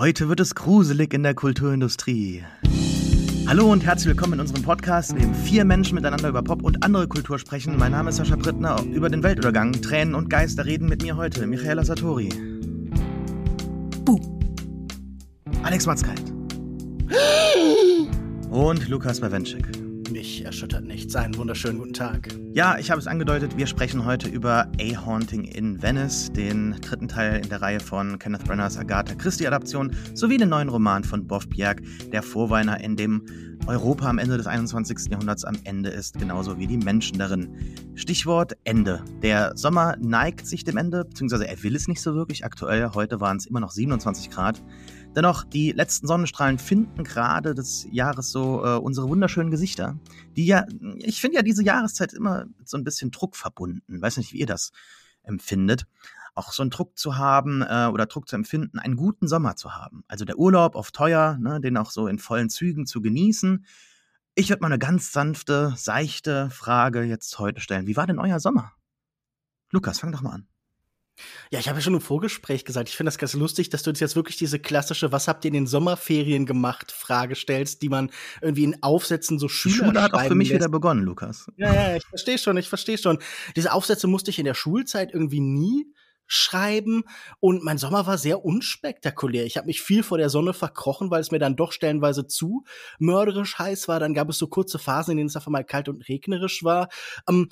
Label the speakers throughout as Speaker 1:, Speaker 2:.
Speaker 1: Heute wird es gruselig in der Kulturindustrie. Hallo und herzlich willkommen in unserem Podcast, in dem vier Menschen miteinander über Pop und andere Kultur sprechen. Mein Name ist Sascha Brittner. Über den Weltuntergang, Tränen und Geister reden mit mir heute Michaela Satori. Buh. Alex Matzkeit. und Lukas Bawenschik.
Speaker 2: Mich erschüttert nichts. Einen wunderschönen guten Tag.
Speaker 1: Ja, ich habe es angedeutet, wir sprechen heute über A Haunting in Venice, den dritten Teil in der Reihe von Kenneth Brenners Agatha Christie-Adaption, sowie den neuen Roman von Boff Bjerg, der Vorweiner, in dem Europa am Ende des 21. Jahrhunderts am Ende ist, genauso wie die Menschen darin. Stichwort Ende. Der Sommer neigt sich dem Ende, beziehungsweise er will es nicht so wirklich. Aktuell, heute waren es immer noch 27 Grad. Dennoch, die letzten Sonnenstrahlen finden gerade des Jahres so äh, unsere wunderschönen Gesichter, die ja, ich finde ja diese Jahreszeit immer so ein bisschen Druck verbunden. Weiß nicht, wie ihr das empfindet. Auch so einen Druck zu haben äh, oder Druck zu empfinden, einen guten Sommer zu haben. Also der Urlaub auf teuer, ne, den auch so in vollen Zügen zu genießen. Ich würde mal eine ganz sanfte, seichte Frage jetzt heute stellen. Wie war denn euer Sommer? Lukas, fang doch mal an.
Speaker 2: Ja, ich habe ja schon im Vorgespräch gesagt, ich finde das ganz lustig, dass du uns jetzt wirklich diese klassische Was habt ihr in den Sommerferien gemacht? Frage stellst, die man irgendwie in Aufsätzen so Schüler
Speaker 1: Die Schule hat auch für mich lässt. wieder begonnen, Lukas.
Speaker 2: Ja, ja, ich verstehe schon, ich verstehe schon. Diese Aufsätze musste ich in der Schulzeit irgendwie nie schreiben und mein Sommer war sehr unspektakulär. Ich habe mich viel vor der Sonne verkrochen, weil es mir dann doch stellenweise zu mörderisch heiß war. Dann gab es so kurze Phasen, in denen es einfach mal kalt und regnerisch war. Ähm,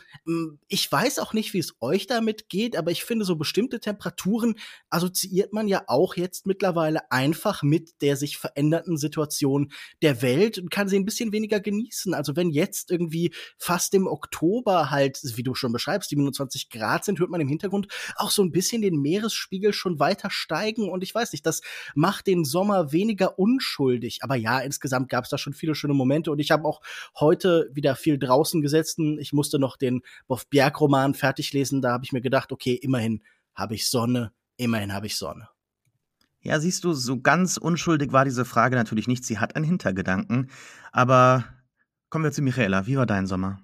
Speaker 2: ich weiß auch nicht, wie es euch damit geht, aber ich finde, so bestimmte Temperaturen assoziiert man ja auch jetzt mittlerweile einfach mit der sich verändernden Situation der Welt und kann sie ein bisschen weniger genießen. Also wenn jetzt irgendwie fast im Oktober halt, wie du schon beschreibst, 27 Grad sind, hört man im Hintergrund auch so ein bisschen bisschen den Meeresspiegel schon weiter steigen und ich weiß nicht, das macht den Sommer weniger unschuldig. Aber ja, insgesamt gab es da schon viele schöne Momente und ich habe auch heute wieder viel draußen gesessen. Ich musste noch den Boff Bjerg Roman fertig lesen. Da habe ich mir gedacht, okay, immerhin habe ich Sonne, immerhin habe ich Sonne.
Speaker 1: Ja, siehst du, so ganz unschuldig war diese Frage natürlich nicht. Sie hat einen Hintergedanken. Aber kommen wir zu Michaela. Wie war dein Sommer?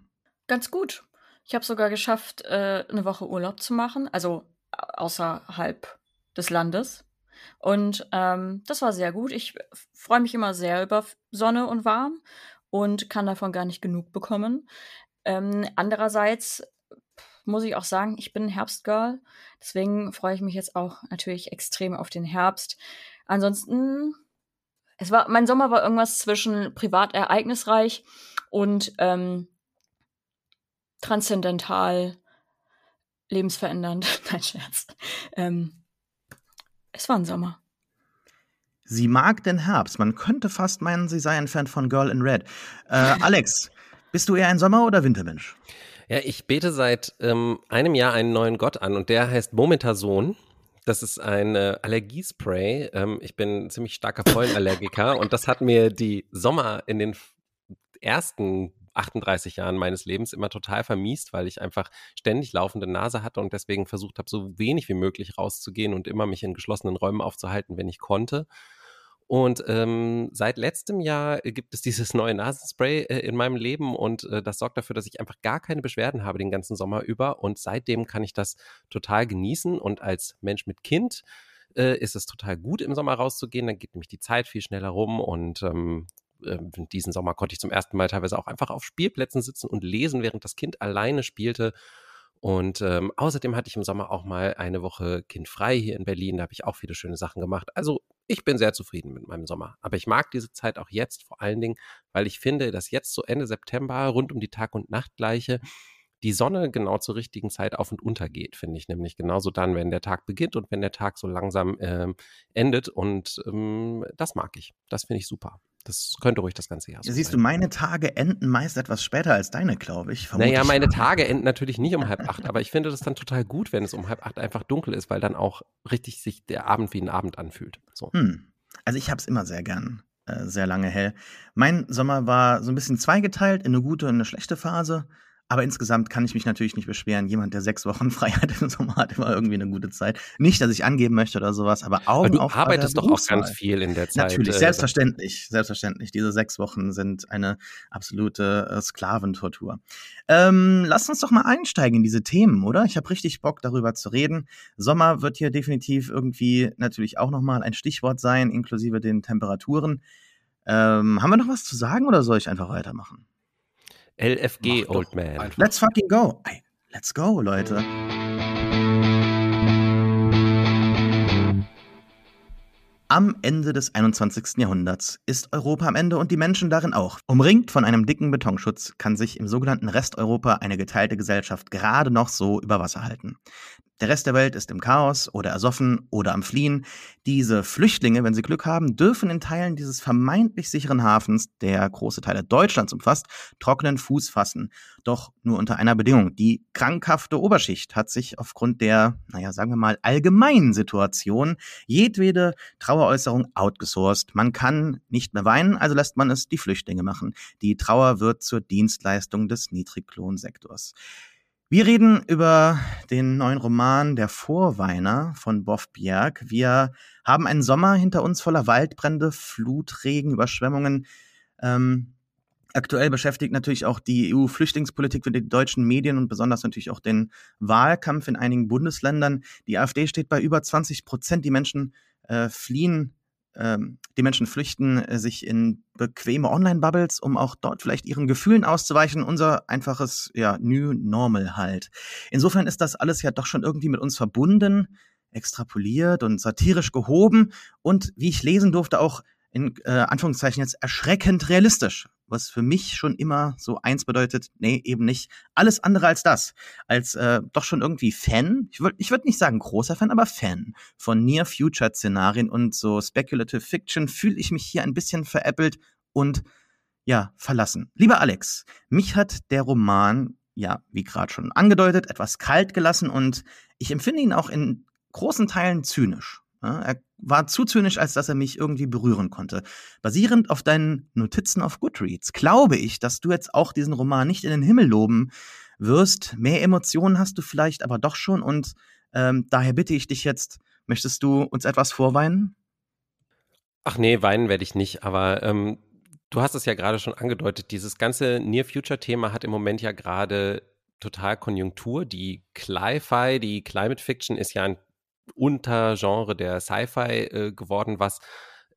Speaker 3: Ganz gut. Ich habe sogar geschafft, äh, eine Woche Urlaub zu machen. Also außerhalb des Landes. Und ähm, das war sehr gut. Ich freue mich immer sehr über Sonne und warm und kann davon gar nicht genug bekommen. Ähm, andererseits muss ich auch sagen, ich bin Herbstgirl. Deswegen freue ich mich jetzt auch natürlich extrem auf den Herbst. Ansonsten, es war, mein Sommer war irgendwas zwischen privat ereignisreich und ähm, transzendental lebensverändernd. Nein, Scherz. Ähm, es war ein Sommer.
Speaker 1: Sie mag den Herbst. Man könnte fast meinen, sie sei ein Fan von Girl in Red. Äh, Alex, bist du eher ein Sommer- oder Wintermensch?
Speaker 4: Ja, ich bete seit ähm, einem Jahr einen neuen Gott an und der heißt Momentason. Das ist ein äh, Allergiespray. Ähm, ich bin ziemlich starker Pollenallergiker und das hat mir die Sommer in den ersten 38 Jahren meines Lebens immer total vermiest, weil ich einfach ständig laufende Nase hatte und deswegen versucht habe, so wenig wie möglich rauszugehen und immer mich in geschlossenen Räumen aufzuhalten, wenn ich konnte. Und ähm, seit letztem Jahr gibt es dieses neue Nasenspray äh, in meinem Leben und äh, das sorgt dafür, dass ich einfach gar keine Beschwerden habe den ganzen Sommer über. Und seitdem kann ich das total genießen. Und als Mensch mit Kind äh, ist es total gut, im Sommer rauszugehen. Dann geht nämlich die Zeit viel schneller rum und ähm, äh, diesen Sommer konnte ich zum ersten Mal teilweise auch einfach auf Spielplätzen sitzen und lesen, während das Kind alleine spielte. Und ähm, außerdem hatte ich im Sommer auch mal eine Woche kindfrei hier in Berlin. Da habe ich auch viele schöne Sachen gemacht. Also ich bin sehr zufrieden mit meinem Sommer. Aber ich mag diese Zeit auch jetzt vor allen Dingen, weil ich finde, dass jetzt so Ende September rund um die Tag- und Nachtgleiche die Sonne genau zur richtigen Zeit auf und unter geht, finde ich nämlich genauso dann, wenn der Tag beginnt und wenn der Tag so langsam ähm, endet. Und ähm, das mag ich. Das finde ich super. Das könnte ruhig das ganze Jahr
Speaker 1: so Siehst sein. du, meine Tage enden meist etwas später als deine, glaube ich.
Speaker 4: Naja, meine Tage enden natürlich nicht um halb acht, aber ich finde das dann total gut, wenn es um halb acht einfach dunkel ist, weil dann auch richtig sich der Abend wie ein Abend anfühlt. So.
Speaker 1: Hm. Also ich habe es immer sehr gern, äh, sehr lange hell. Mein Sommer war so ein bisschen zweigeteilt in eine gute und eine schlechte Phase. Aber insgesamt kann ich mich natürlich nicht beschweren. Jemand, der sechs Wochen frei hat im Sommer, hat immer irgendwie eine gute Zeit. Nicht, dass ich angeben möchte oder sowas, aber Augen
Speaker 4: Aber du
Speaker 1: auf bei
Speaker 4: arbeitest doch auch ganz viel in der Zeit.
Speaker 1: Natürlich,
Speaker 4: äh,
Speaker 1: selbstverständlich, selbstverständlich. Diese sechs Wochen sind eine absolute äh, Sklaventortur. Ähm, lass uns doch mal einsteigen in diese Themen, oder? Ich habe richtig Bock, darüber zu reden. Sommer wird hier definitiv irgendwie natürlich auch nochmal ein Stichwort sein, inklusive den Temperaturen. Ähm, haben wir noch was zu sagen oder soll ich einfach weitermachen?
Speaker 4: LFG, Old Man.
Speaker 2: einfach.
Speaker 1: Let's fucking go. Let's go, Leute. Am Ende des 21. Jahrhunderts ist Europa am Ende und die Menschen darin auch. Umringt von einem dicken Betonschutz kann sich im sogenannten Resteuropa eine geteilte Gesellschaft gerade noch so über Wasser halten. Der Rest der Welt ist im Chaos oder ersoffen oder am Fliehen. Diese Flüchtlinge, wenn sie Glück haben, dürfen in Teilen dieses vermeintlich sicheren Hafens, der große Teile Deutschlands umfasst, trockenen Fuß fassen. Doch nur unter einer Bedingung. Die krankhafte Oberschicht hat sich aufgrund der, naja, sagen wir mal, allgemeinen Situation jedwede Traueräußerung outgesourced. Man kann nicht mehr weinen, also lässt man es die Flüchtlinge machen. Die Trauer wird zur Dienstleistung des Niedriglohnsektors. Wir reden über den neuen Roman Der Vorweiner von Boff Bjerg. Wir haben einen Sommer hinter uns voller Waldbrände, Flutregen, Überschwemmungen. Ähm, aktuell beschäftigt natürlich auch die EU-Flüchtlingspolitik für die deutschen Medien und besonders natürlich auch den Wahlkampf in einigen Bundesländern. Die AfD steht bei über 20 Prozent. Die Menschen äh, fliehen ähm, die Menschen flüchten äh, sich in bequeme Online-Bubbles, um auch dort vielleicht ihren Gefühlen auszuweichen. Unser einfaches, ja, New Normal halt. Insofern ist das alles ja doch schon irgendwie mit uns verbunden, extrapoliert und satirisch gehoben und wie ich lesen durfte, auch in äh, Anführungszeichen jetzt erschreckend realistisch. Was für mich schon immer so eins bedeutet, nee, eben nicht. Alles andere als das. Als äh, doch schon irgendwie Fan, ich würde ich würd nicht sagen großer Fan, aber Fan von Near-Future-Szenarien und so Speculative Fiction fühle ich mich hier ein bisschen veräppelt und ja, verlassen. Lieber Alex, mich hat der Roman, ja, wie gerade schon angedeutet, etwas kalt gelassen und ich empfinde ihn auch in großen Teilen zynisch. Er war zu zynisch, als dass er mich irgendwie berühren konnte. Basierend auf deinen Notizen auf Goodreads glaube ich, dass du jetzt auch diesen Roman nicht in den Himmel loben wirst. Mehr Emotionen hast du vielleicht aber doch schon und ähm, daher bitte ich dich jetzt, möchtest du uns etwas vorweinen?
Speaker 4: Ach nee, weinen werde ich nicht, aber ähm, du hast es ja gerade schon angedeutet, dieses ganze Near-Future-Thema hat im Moment ja gerade total Konjunktur. Die Cli-Fi, die Climate Fiction ist ja ein Untergenre der Sci-Fi äh, geworden, was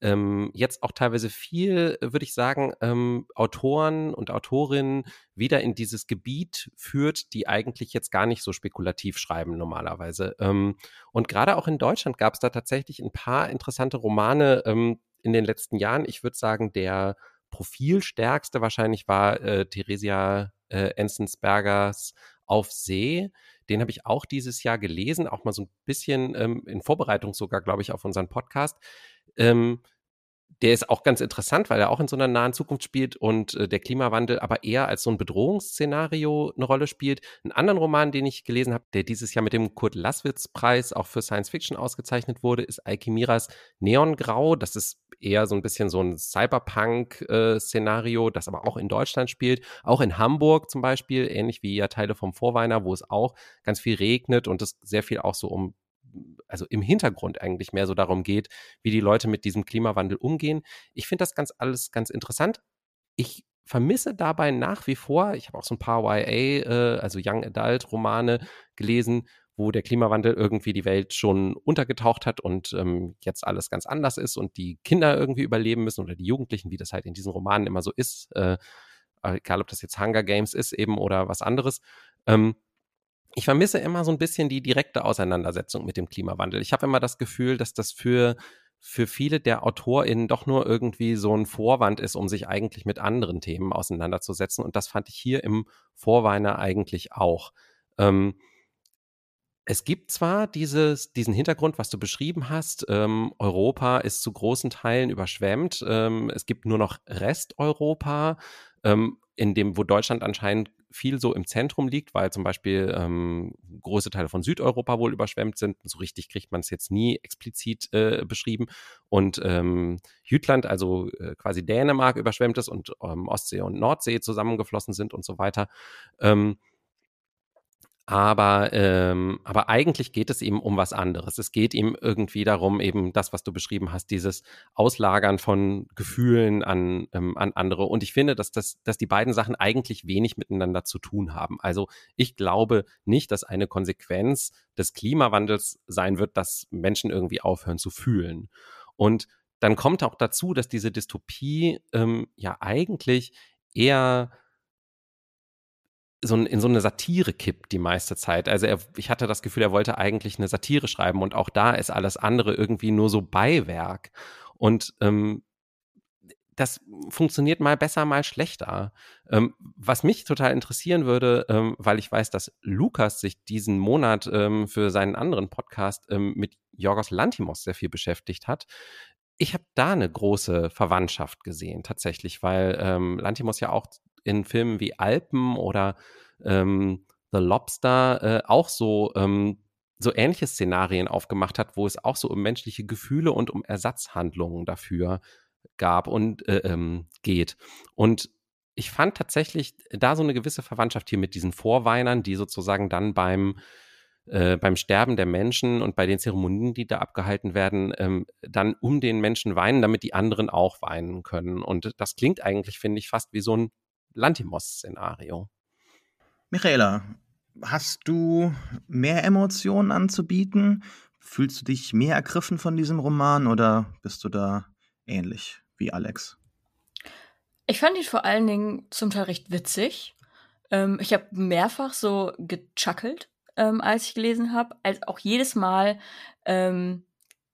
Speaker 4: ähm, jetzt auch teilweise viel, äh, würde ich sagen, ähm, Autoren und Autorinnen wieder in dieses Gebiet führt, die eigentlich jetzt gar nicht so spekulativ schreiben normalerweise. Ähm, und gerade auch in Deutschland gab es da tatsächlich ein paar interessante Romane ähm, in den letzten Jahren. Ich würde sagen, der profilstärkste wahrscheinlich war äh, Theresia äh, Enzensbergers Auf See. Den habe ich auch dieses Jahr gelesen, auch mal so ein bisschen ähm, in Vorbereitung sogar, glaube ich, auf unseren Podcast. Ähm, der ist auch ganz interessant, weil er auch in so einer nahen Zukunft spielt und äh, der Klimawandel aber eher als so ein Bedrohungsszenario eine Rolle spielt. Einen anderen Roman, den ich gelesen habe, der dieses Jahr mit dem Kurt Laßwitz-Preis auch für Science Fiction ausgezeichnet wurde, ist Alchemiras Neongrau. Das ist eher so ein bisschen so ein Cyberpunk-Szenario, das aber auch in Deutschland spielt, auch in Hamburg zum Beispiel, ähnlich wie ja Teile vom Vorweiner, wo es auch ganz viel regnet und es sehr viel auch so um also im Hintergrund eigentlich mehr so darum geht, wie die Leute mit diesem Klimawandel umgehen. Ich finde das ganz alles ganz interessant. Ich vermisse dabei nach wie vor, ich habe auch so ein paar YA, äh, also Young Adult Romane gelesen, wo der Klimawandel irgendwie die Welt schon untergetaucht hat und ähm, jetzt alles ganz anders ist und die Kinder irgendwie überleben müssen oder die Jugendlichen, wie das halt in diesen Romanen immer so ist, äh, egal ob das jetzt Hunger Games ist eben oder was anderes. Ähm, ich vermisse immer so ein bisschen die direkte Auseinandersetzung mit dem Klimawandel. Ich habe immer das Gefühl, dass das für für viele der AutorInnen doch nur irgendwie so ein Vorwand ist, um sich eigentlich mit anderen Themen auseinanderzusetzen. Und das fand ich hier im Vorweiner eigentlich auch. Ähm, es gibt zwar dieses, diesen Hintergrund, was du beschrieben hast, ähm, Europa ist zu großen Teilen überschwemmt. Ähm, es gibt nur noch Resteuropa, ähm, in dem, wo Deutschland anscheinend viel so im Zentrum liegt, weil zum Beispiel ähm, große Teile von Südeuropa wohl überschwemmt sind. So richtig kriegt man es jetzt nie explizit äh, beschrieben. Und ähm, Jütland, also äh, quasi Dänemark, überschwemmt ist und ähm, Ostsee und Nordsee zusammengeflossen sind und so weiter. Ähm, aber, ähm, aber eigentlich geht es ihm um was anderes. Es geht ihm irgendwie darum, eben das, was du beschrieben hast, dieses Auslagern von Gefühlen an, ähm, an andere. Und ich finde, dass, das, dass die beiden Sachen eigentlich wenig miteinander zu tun haben. Also ich glaube nicht, dass eine Konsequenz des Klimawandels sein wird, dass Menschen irgendwie aufhören zu fühlen. Und dann kommt auch dazu, dass diese Dystopie ähm, ja eigentlich eher so in so eine Satire kippt die meiste Zeit. Also er, ich hatte das Gefühl, er wollte eigentlich eine Satire schreiben und auch da ist alles andere irgendwie nur so Beiwerk. Und ähm, das funktioniert mal besser, mal schlechter. Ähm, was mich total interessieren würde, ähm, weil ich weiß, dass Lukas sich diesen Monat ähm, für seinen anderen Podcast ähm, mit Jorgos Lantimos sehr viel beschäftigt hat. Ich habe da eine große Verwandtschaft gesehen, tatsächlich, weil ähm, Lantimos ja auch in Filmen wie Alpen oder ähm, The Lobster äh, auch so, ähm, so ähnliche Szenarien aufgemacht hat, wo es auch so um menschliche Gefühle und um Ersatzhandlungen dafür gab und äh, ähm, geht. Und ich fand tatsächlich da so eine gewisse Verwandtschaft hier mit diesen Vorweinern, die sozusagen dann beim äh, beim Sterben der Menschen und bei den Zeremonien, die da abgehalten werden, ähm, dann um den Menschen weinen, damit die anderen auch weinen können. Und das klingt eigentlich, finde ich, fast wie so ein Lantimos-Szenario.
Speaker 1: Michaela, hast du mehr Emotionen anzubieten? Fühlst du dich mehr ergriffen von diesem Roman oder bist du da ähnlich wie Alex?
Speaker 3: Ich fand ihn vor allen Dingen zum Teil recht witzig. Ähm, ich habe mehrfach so gechuckelt, ähm, als ich gelesen habe, als auch jedes Mal ähm,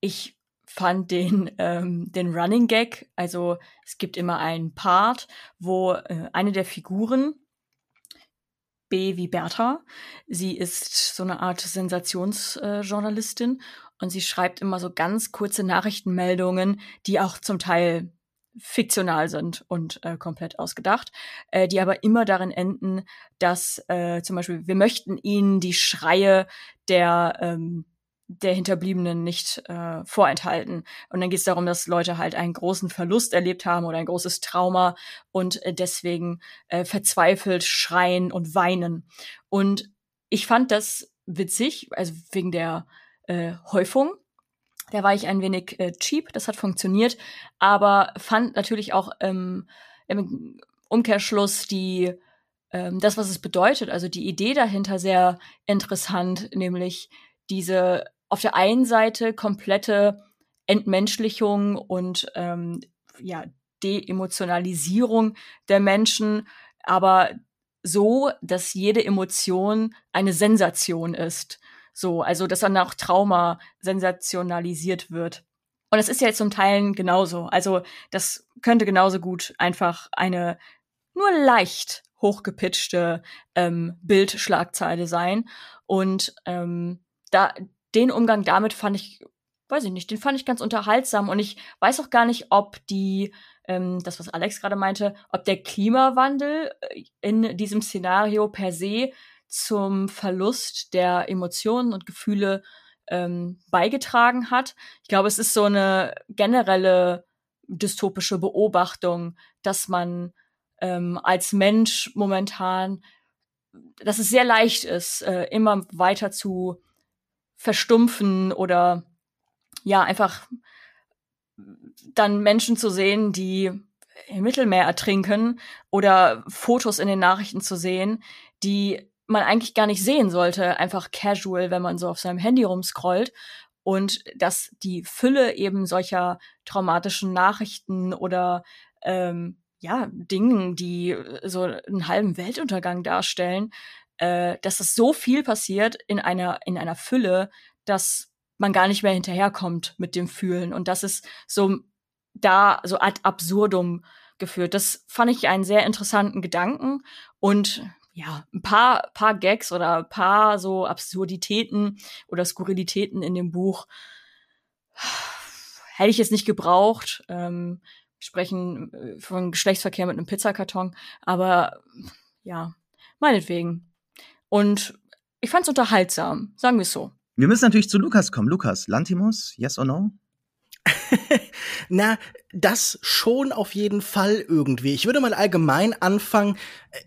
Speaker 3: ich fand den, ähm, den Running Gag, also es gibt immer einen Part, wo äh, eine der Figuren, B wie Bertha, sie ist so eine Art Sensationsjournalistin äh, und sie schreibt immer so ganz kurze Nachrichtenmeldungen, die auch zum Teil fiktional sind und äh, komplett ausgedacht, äh, die aber immer darin enden, dass äh, zum Beispiel wir möchten ihnen die Schreie der ähm, der Hinterbliebenen nicht äh, vorenthalten. Und dann geht es darum, dass Leute halt einen großen Verlust erlebt haben oder ein großes Trauma und äh, deswegen äh, verzweifelt schreien und weinen. Und ich fand das witzig, also wegen der äh, Häufung. Da war ich ein wenig äh, cheap, das hat funktioniert, aber fand natürlich auch ähm, im Umkehrschluss die ähm, das, was es bedeutet, also die Idee dahinter sehr interessant, nämlich diese auf der einen Seite komplette Entmenschlichung und ähm, ja, Deemotionalisierung der Menschen, aber so, dass jede Emotion eine Sensation ist. So, also dass dann auch Trauma sensationalisiert wird. Und das ist ja jetzt zum Teil genauso. Also das könnte genauso gut einfach eine nur leicht hochgepitchte ähm, Bildschlagzeile sein. Und ähm, da den Umgang damit fand ich, weiß ich nicht, den fand ich ganz unterhaltsam und ich weiß auch gar nicht, ob die, ähm, das was Alex gerade meinte, ob der Klimawandel äh, in diesem Szenario per se zum Verlust der Emotionen und Gefühle ähm, beigetragen hat. Ich glaube, es ist so eine generelle dystopische Beobachtung, dass man ähm, als Mensch momentan, dass es sehr leicht ist, äh, immer weiter zu verstumpfen oder ja, einfach dann Menschen zu sehen, die im Mittelmeer ertrinken oder Fotos in den Nachrichten zu sehen, die man eigentlich gar nicht sehen sollte, einfach casual, wenn man so auf seinem Handy rumscrollt. Und dass die Fülle eben solcher traumatischen Nachrichten oder ähm, ja, Dingen, die so einen halben Weltuntergang darstellen, äh, dass es so viel passiert in einer, in einer Fülle, dass man gar nicht mehr hinterherkommt mit dem Fühlen. Und das ist so da so ad absurdum geführt. Das fand ich einen sehr interessanten Gedanken. Und ja, ein paar, paar Gags oder ein paar so Absurditäten oder Skurrilitäten in dem Buch hätte ich jetzt nicht gebraucht. Ähm, sprechen äh, von Geschlechtsverkehr mit einem Pizzakarton, aber ja, meinetwegen. Und ich fand es unterhaltsam, sagen wir es so.
Speaker 1: Wir müssen natürlich zu Lukas kommen. Lukas, Lantimos, yes or no?
Speaker 2: Na, das schon auf jeden Fall irgendwie. Ich würde mal allgemein anfangen.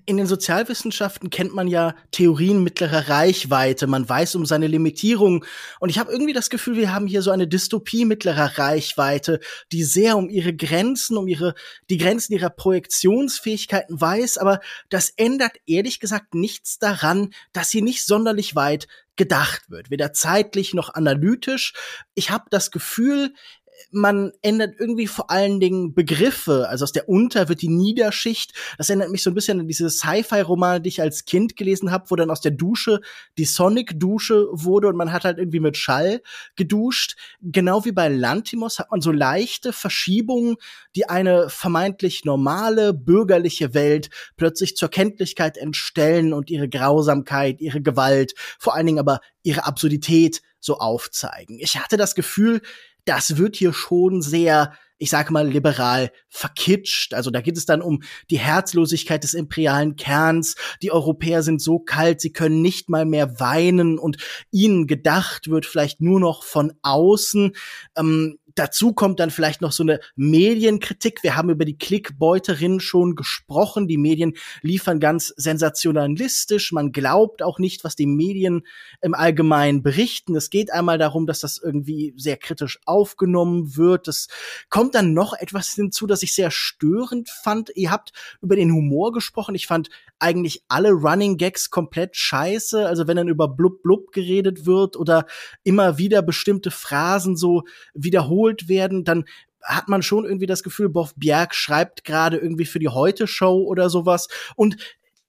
Speaker 2: In den Sozialwissenschaften kennt man ja Theorien mittlerer Reichweite. Man weiß um seine Limitierung. Und ich habe irgendwie das Gefühl, wir haben hier so eine Dystopie mittlerer Reichweite, die sehr um ihre Grenzen, um ihre, die Grenzen ihrer Projektionsfähigkeiten weiß. Aber das ändert ehrlich gesagt nichts daran, dass sie nicht sonderlich weit gedacht wird, weder zeitlich noch analytisch. Ich habe das Gefühl, man ändert irgendwie vor allen Dingen Begriffe. Also aus der Unter wird die Niederschicht. Das erinnert mich so ein bisschen an diese Sci-Fi-Romane, die ich als Kind gelesen habe, wo dann aus der Dusche die Sonic-Dusche wurde und man hat halt irgendwie mit Schall geduscht. Genau wie bei Lantimos hat man so leichte Verschiebungen, die eine vermeintlich normale bürgerliche Welt plötzlich zur Kenntlichkeit entstellen und ihre Grausamkeit, ihre Gewalt, vor allen Dingen aber ihre Absurdität so aufzeigen. Ich hatte das Gefühl, das wird hier schon sehr, ich sage mal, liberal verkitscht. Also da geht es dann um die Herzlosigkeit des imperialen Kerns. Die Europäer sind so kalt, sie können nicht mal mehr weinen und ihnen gedacht wird vielleicht nur noch von außen. Ähm, dazu kommt dann vielleicht noch so eine Medienkritik. Wir haben über die Klickbeuterin schon gesprochen. Die Medien liefern ganz sensationalistisch. Man glaubt auch nicht, was die Medien im Allgemeinen berichten. Es geht einmal darum, dass das irgendwie sehr kritisch aufgenommen wird. Es kommt dann noch etwas hinzu, das ich sehr störend fand. Ihr habt über den Humor gesprochen. Ich fand eigentlich alle Running Gags komplett scheiße. Also wenn dann über blub blub geredet wird oder immer wieder bestimmte Phrasen so wiederholt werden, dann hat man schon irgendwie das Gefühl, Boff Bjerg schreibt gerade irgendwie für die Heute-Show oder sowas. Und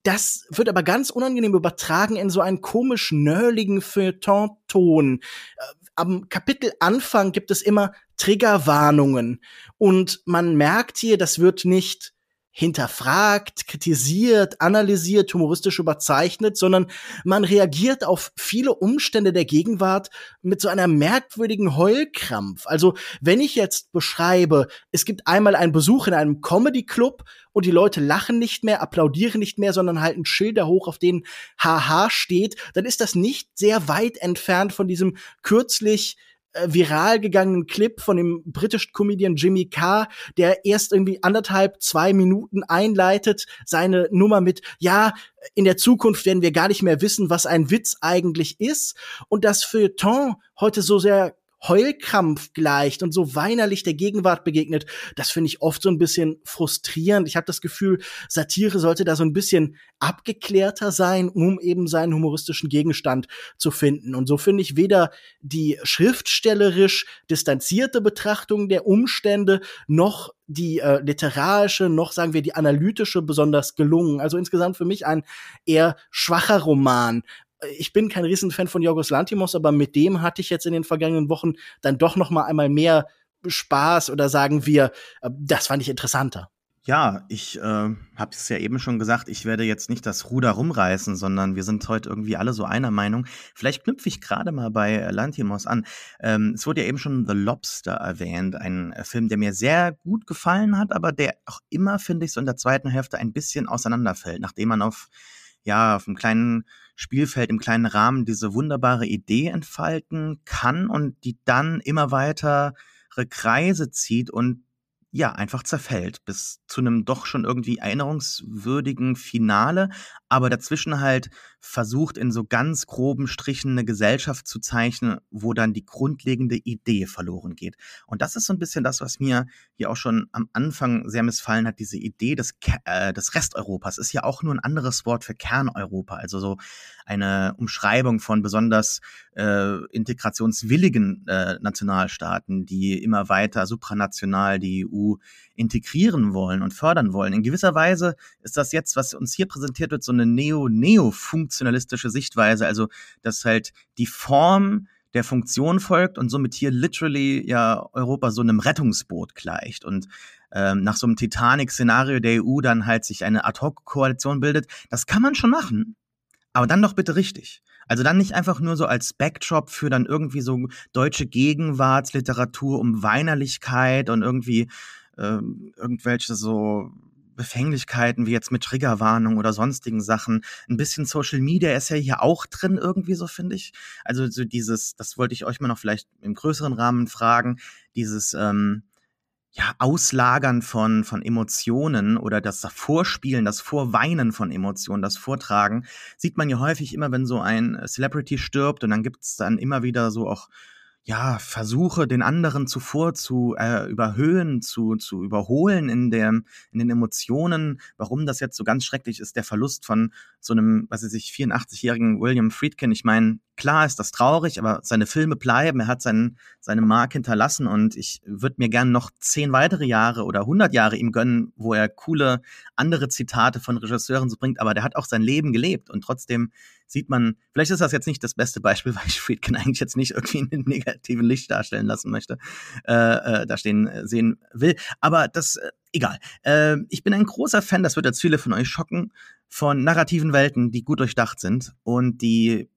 Speaker 2: das wird aber ganz unangenehm übertragen in so einen komisch nörligen Feuilleton-Ton. Äh, am Kapitelanfang gibt es immer Triggerwarnungen. Und man merkt hier, das wird nicht hinterfragt, kritisiert, analysiert, humoristisch überzeichnet, sondern man reagiert auf viele Umstände der Gegenwart mit so einer merkwürdigen Heulkrampf. Also, wenn ich jetzt beschreibe, es gibt einmal einen Besuch in einem Comedy Club und die Leute lachen nicht mehr, applaudieren nicht mehr, sondern halten Schilder hoch, auf denen haha steht, dann ist das nicht sehr weit entfernt von diesem kürzlich viral gegangenen Clip von dem britischen Comedian Jimmy Carr, der erst irgendwie anderthalb, zwei Minuten einleitet, seine Nummer mit, ja, in der Zukunft werden wir gar nicht mehr wissen, was ein Witz eigentlich ist. Und das Feuilleton heute so sehr Heulkrampf gleicht und so weinerlich der Gegenwart begegnet, das finde ich oft so ein bisschen frustrierend. Ich habe das Gefühl, Satire sollte da so ein bisschen abgeklärter sein, um eben seinen humoristischen Gegenstand zu finden. Und so finde ich weder die schriftstellerisch distanzierte Betrachtung der Umstände noch die äh, literarische, noch sagen wir die analytische besonders gelungen. Also insgesamt für mich ein eher schwacher Roman, ich bin kein Riesenfan von Jorgos Lantimos, aber mit dem hatte ich jetzt in den vergangenen Wochen dann doch noch mal einmal mehr Spaß oder sagen wir, äh, das fand ich interessanter.
Speaker 1: Ja, ich äh, habe es ja eben schon gesagt, ich werde jetzt nicht das Ruder rumreißen, sondern wir sind heute irgendwie alle so einer Meinung. Vielleicht knüpfe ich gerade mal bei Lantimos an. Ähm, es wurde ja eben schon The Lobster erwähnt, ein äh, Film, der mir sehr gut gefallen hat, aber der auch immer, finde ich, so in der zweiten Hälfte ein bisschen auseinanderfällt, nachdem man auf ja, auf einem kleinen Spielfeld, im kleinen Rahmen diese wunderbare Idee entfalten kann und die dann immer weitere Kreise zieht und ja, einfach zerfällt bis zu einem doch schon irgendwie erinnerungswürdigen Finale, aber dazwischen halt versucht in so ganz groben Strichen eine Gesellschaft zu zeichnen, wo dann die grundlegende Idee verloren geht. Und das ist so ein bisschen das, was mir hier auch schon am Anfang sehr missfallen hat, diese Idee des, äh, des Resteuropas ist ja auch nur ein anderes Wort für Kerneuropa, also so eine Umschreibung von besonders äh, integrationswilligen äh, Nationalstaaten, die immer weiter supranational die EU integrieren wollen und fördern wollen. In gewisser Weise ist das jetzt, was uns hier präsentiert wird, so eine neo-neo-funktionalistische Sichtweise, also dass halt die Form der Funktion folgt und somit hier literally ja Europa so einem Rettungsboot gleicht und ähm, nach so einem Titanic-Szenario der EU dann halt sich eine Ad-Hoc-Koalition bildet. Das kann man schon machen, aber dann doch bitte richtig. Also dann nicht einfach nur so als Backdrop für dann irgendwie so deutsche Gegenwartsliteratur um Weinerlichkeit und irgendwie ähm, irgendwelche so Befänglichkeiten wie jetzt mit Triggerwarnung oder sonstigen Sachen. Ein bisschen Social Media ist ja hier auch drin irgendwie so, finde ich. Also so dieses, das wollte ich euch mal noch vielleicht im größeren Rahmen fragen, dieses ähm, ja, Auslagern von, von Emotionen oder das Vorspielen, das Vorweinen von Emotionen, das Vortragen, sieht man ja häufig immer, wenn so ein Celebrity stirbt und dann gibt's dann immer wieder so auch ja, versuche, den anderen zuvor zu äh, überhöhen, zu, zu überholen in, der, in den Emotionen, warum das jetzt so ganz schrecklich ist, der Verlust von so einem, was weiß ich, 84-jährigen William Friedkin. Ich meine, klar ist das traurig, aber seine Filme bleiben, er hat seinen, seine Mark hinterlassen und ich würde mir gern noch zehn weitere Jahre oder 100 Jahre ihm gönnen, wo er coole andere Zitate von Regisseuren so bringt, aber der hat auch sein Leben gelebt und trotzdem sieht man, vielleicht ist das jetzt nicht das beste Beispiel, weil ich Friedkin eigentlich jetzt nicht irgendwie in einem negativen Licht darstellen lassen möchte, äh, äh, da stehen äh, sehen will, aber das, äh, egal. Äh, ich bin ein großer Fan, das wird jetzt viele von euch schocken, von narrativen Welten, die gut durchdacht sind und die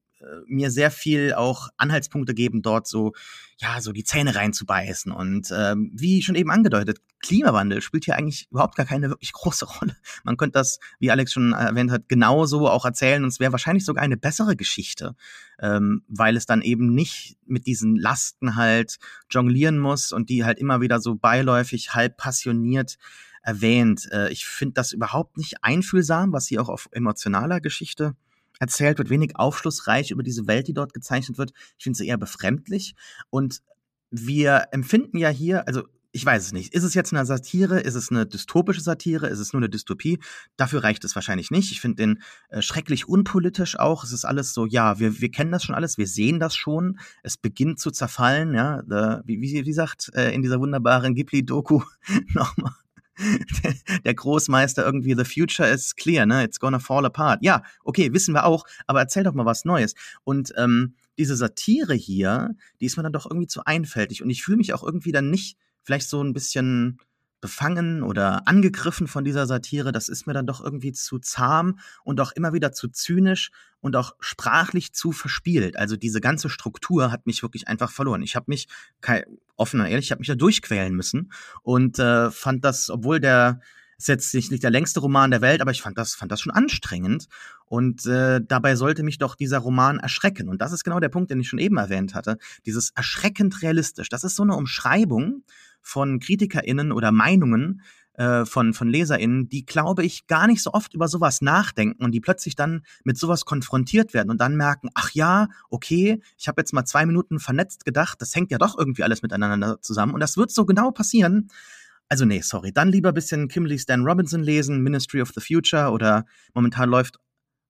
Speaker 1: mir sehr viel auch Anhaltspunkte geben, dort so, ja, so die Zähne reinzubeißen. Und ähm, wie schon eben angedeutet, Klimawandel spielt hier eigentlich überhaupt gar keine wirklich große Rolle. Man könnte das, wie Alex schon erwähnt hat, genauso auch erzählen und es wäre wahrscheinlich sogar eine bessere Geschichte, ähm, weil es dann eben nicht mit diesen Lasten halt jonglieren muss und die halt immer wieder so beiläufig, halb passioniert erwähnt. Äh, ich finde das überhaupt nicht einfühlsam, was hier auch auf emotionaler Geschichte erzählt wird, wenig aufschlussreich über diese Welt, die dort gezeichnet wird. Ich finde sie eher befremdlich. Und wir empfinden ja hier, also ich weiß es nicht. Ist es jetzt eine Satire? Ist es eine dystopische Satire? Ist es nur eine Dystopie? Dafür reicht es wahrscheinlich nicht. Ich finde den äh, schrecklich unpolitisch auch. Es ist alles so, ja, wir, wir kennen das schon alles, wir sehen das schon. Es beginnt zu zerfallen, ja. The, wie, wie, wie sagt äh, in dieser wunderbaren Ghibli-Doku nochmal der Großmeister irgendwie, the future is clear, ne? It's gonna fall apart. Ja, okay, wissen wir auch, aber erzähl doch mal was Neues. Und ähm, diese Satire hier, die ist mir dann doch irgendwie zu einfältig. Und ich fühle mich auch irgendwie dann nicht vielleicht so ein bisschen befangen oder angegriffen von dieser Satire, das ist mir dann doch irgendwie zu zahm und auch immer wieder zu zynisch und auch sprachlich zu verspielt. Also diese ganze Struktur hat mich wirklich einfach verloren. Ich habe mich, offen und ehrlich, ich habe mich da durchquälen müssen und äh, fand das, obwohl der ist jetzt nicht der längste Roman der Welt, aber ich fand das, fand das schon anstrengend. Und äh, dabei sollte mich doch dieser Roman erschrecken. Und das ist genau der Punkt, den ich schon eben erwähnt hatte. Dieses erschreckend realistisch. Das ist so eine Umschreibung von KritikerInnen oder Meinungen äh, von, von LeserInnen, die, glaube ich, gar nicht so oft über sowas nachdenken und die plötzlich dann mit sowas konfrontiert werden und dann merken, ach ja, okay, ich habe jetzt mal zwei Minuten vernetzt gedacht, das hängt ja doch irgendwie alles miteinander zusammen. Und das wird so genau passieren. Also nee, sorry. Dann lieber bisschen Kimberly Stan Robinson lesen, Ministry of the Future oder momentan läuft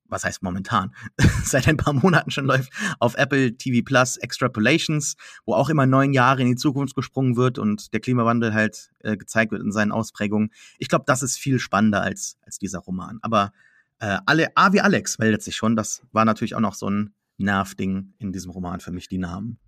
Speaker 1: was heißt momentan, seit ein paar Monaten schon läuft, auf Apple TV Plus Extrapolations, wo auch immer neun Jahre in die Zukunft gesprungen wird und der Klimawandel halt äh, gezeigt wird in seinen Ausprägungen. Ich glaube, das ist viel spannender als, als dieser Roman. Aber äh, alle, A wie Alex meldet sich schon. Das war natürlich auch noch so ein Nervding in diesem Roman für mich, die Namen.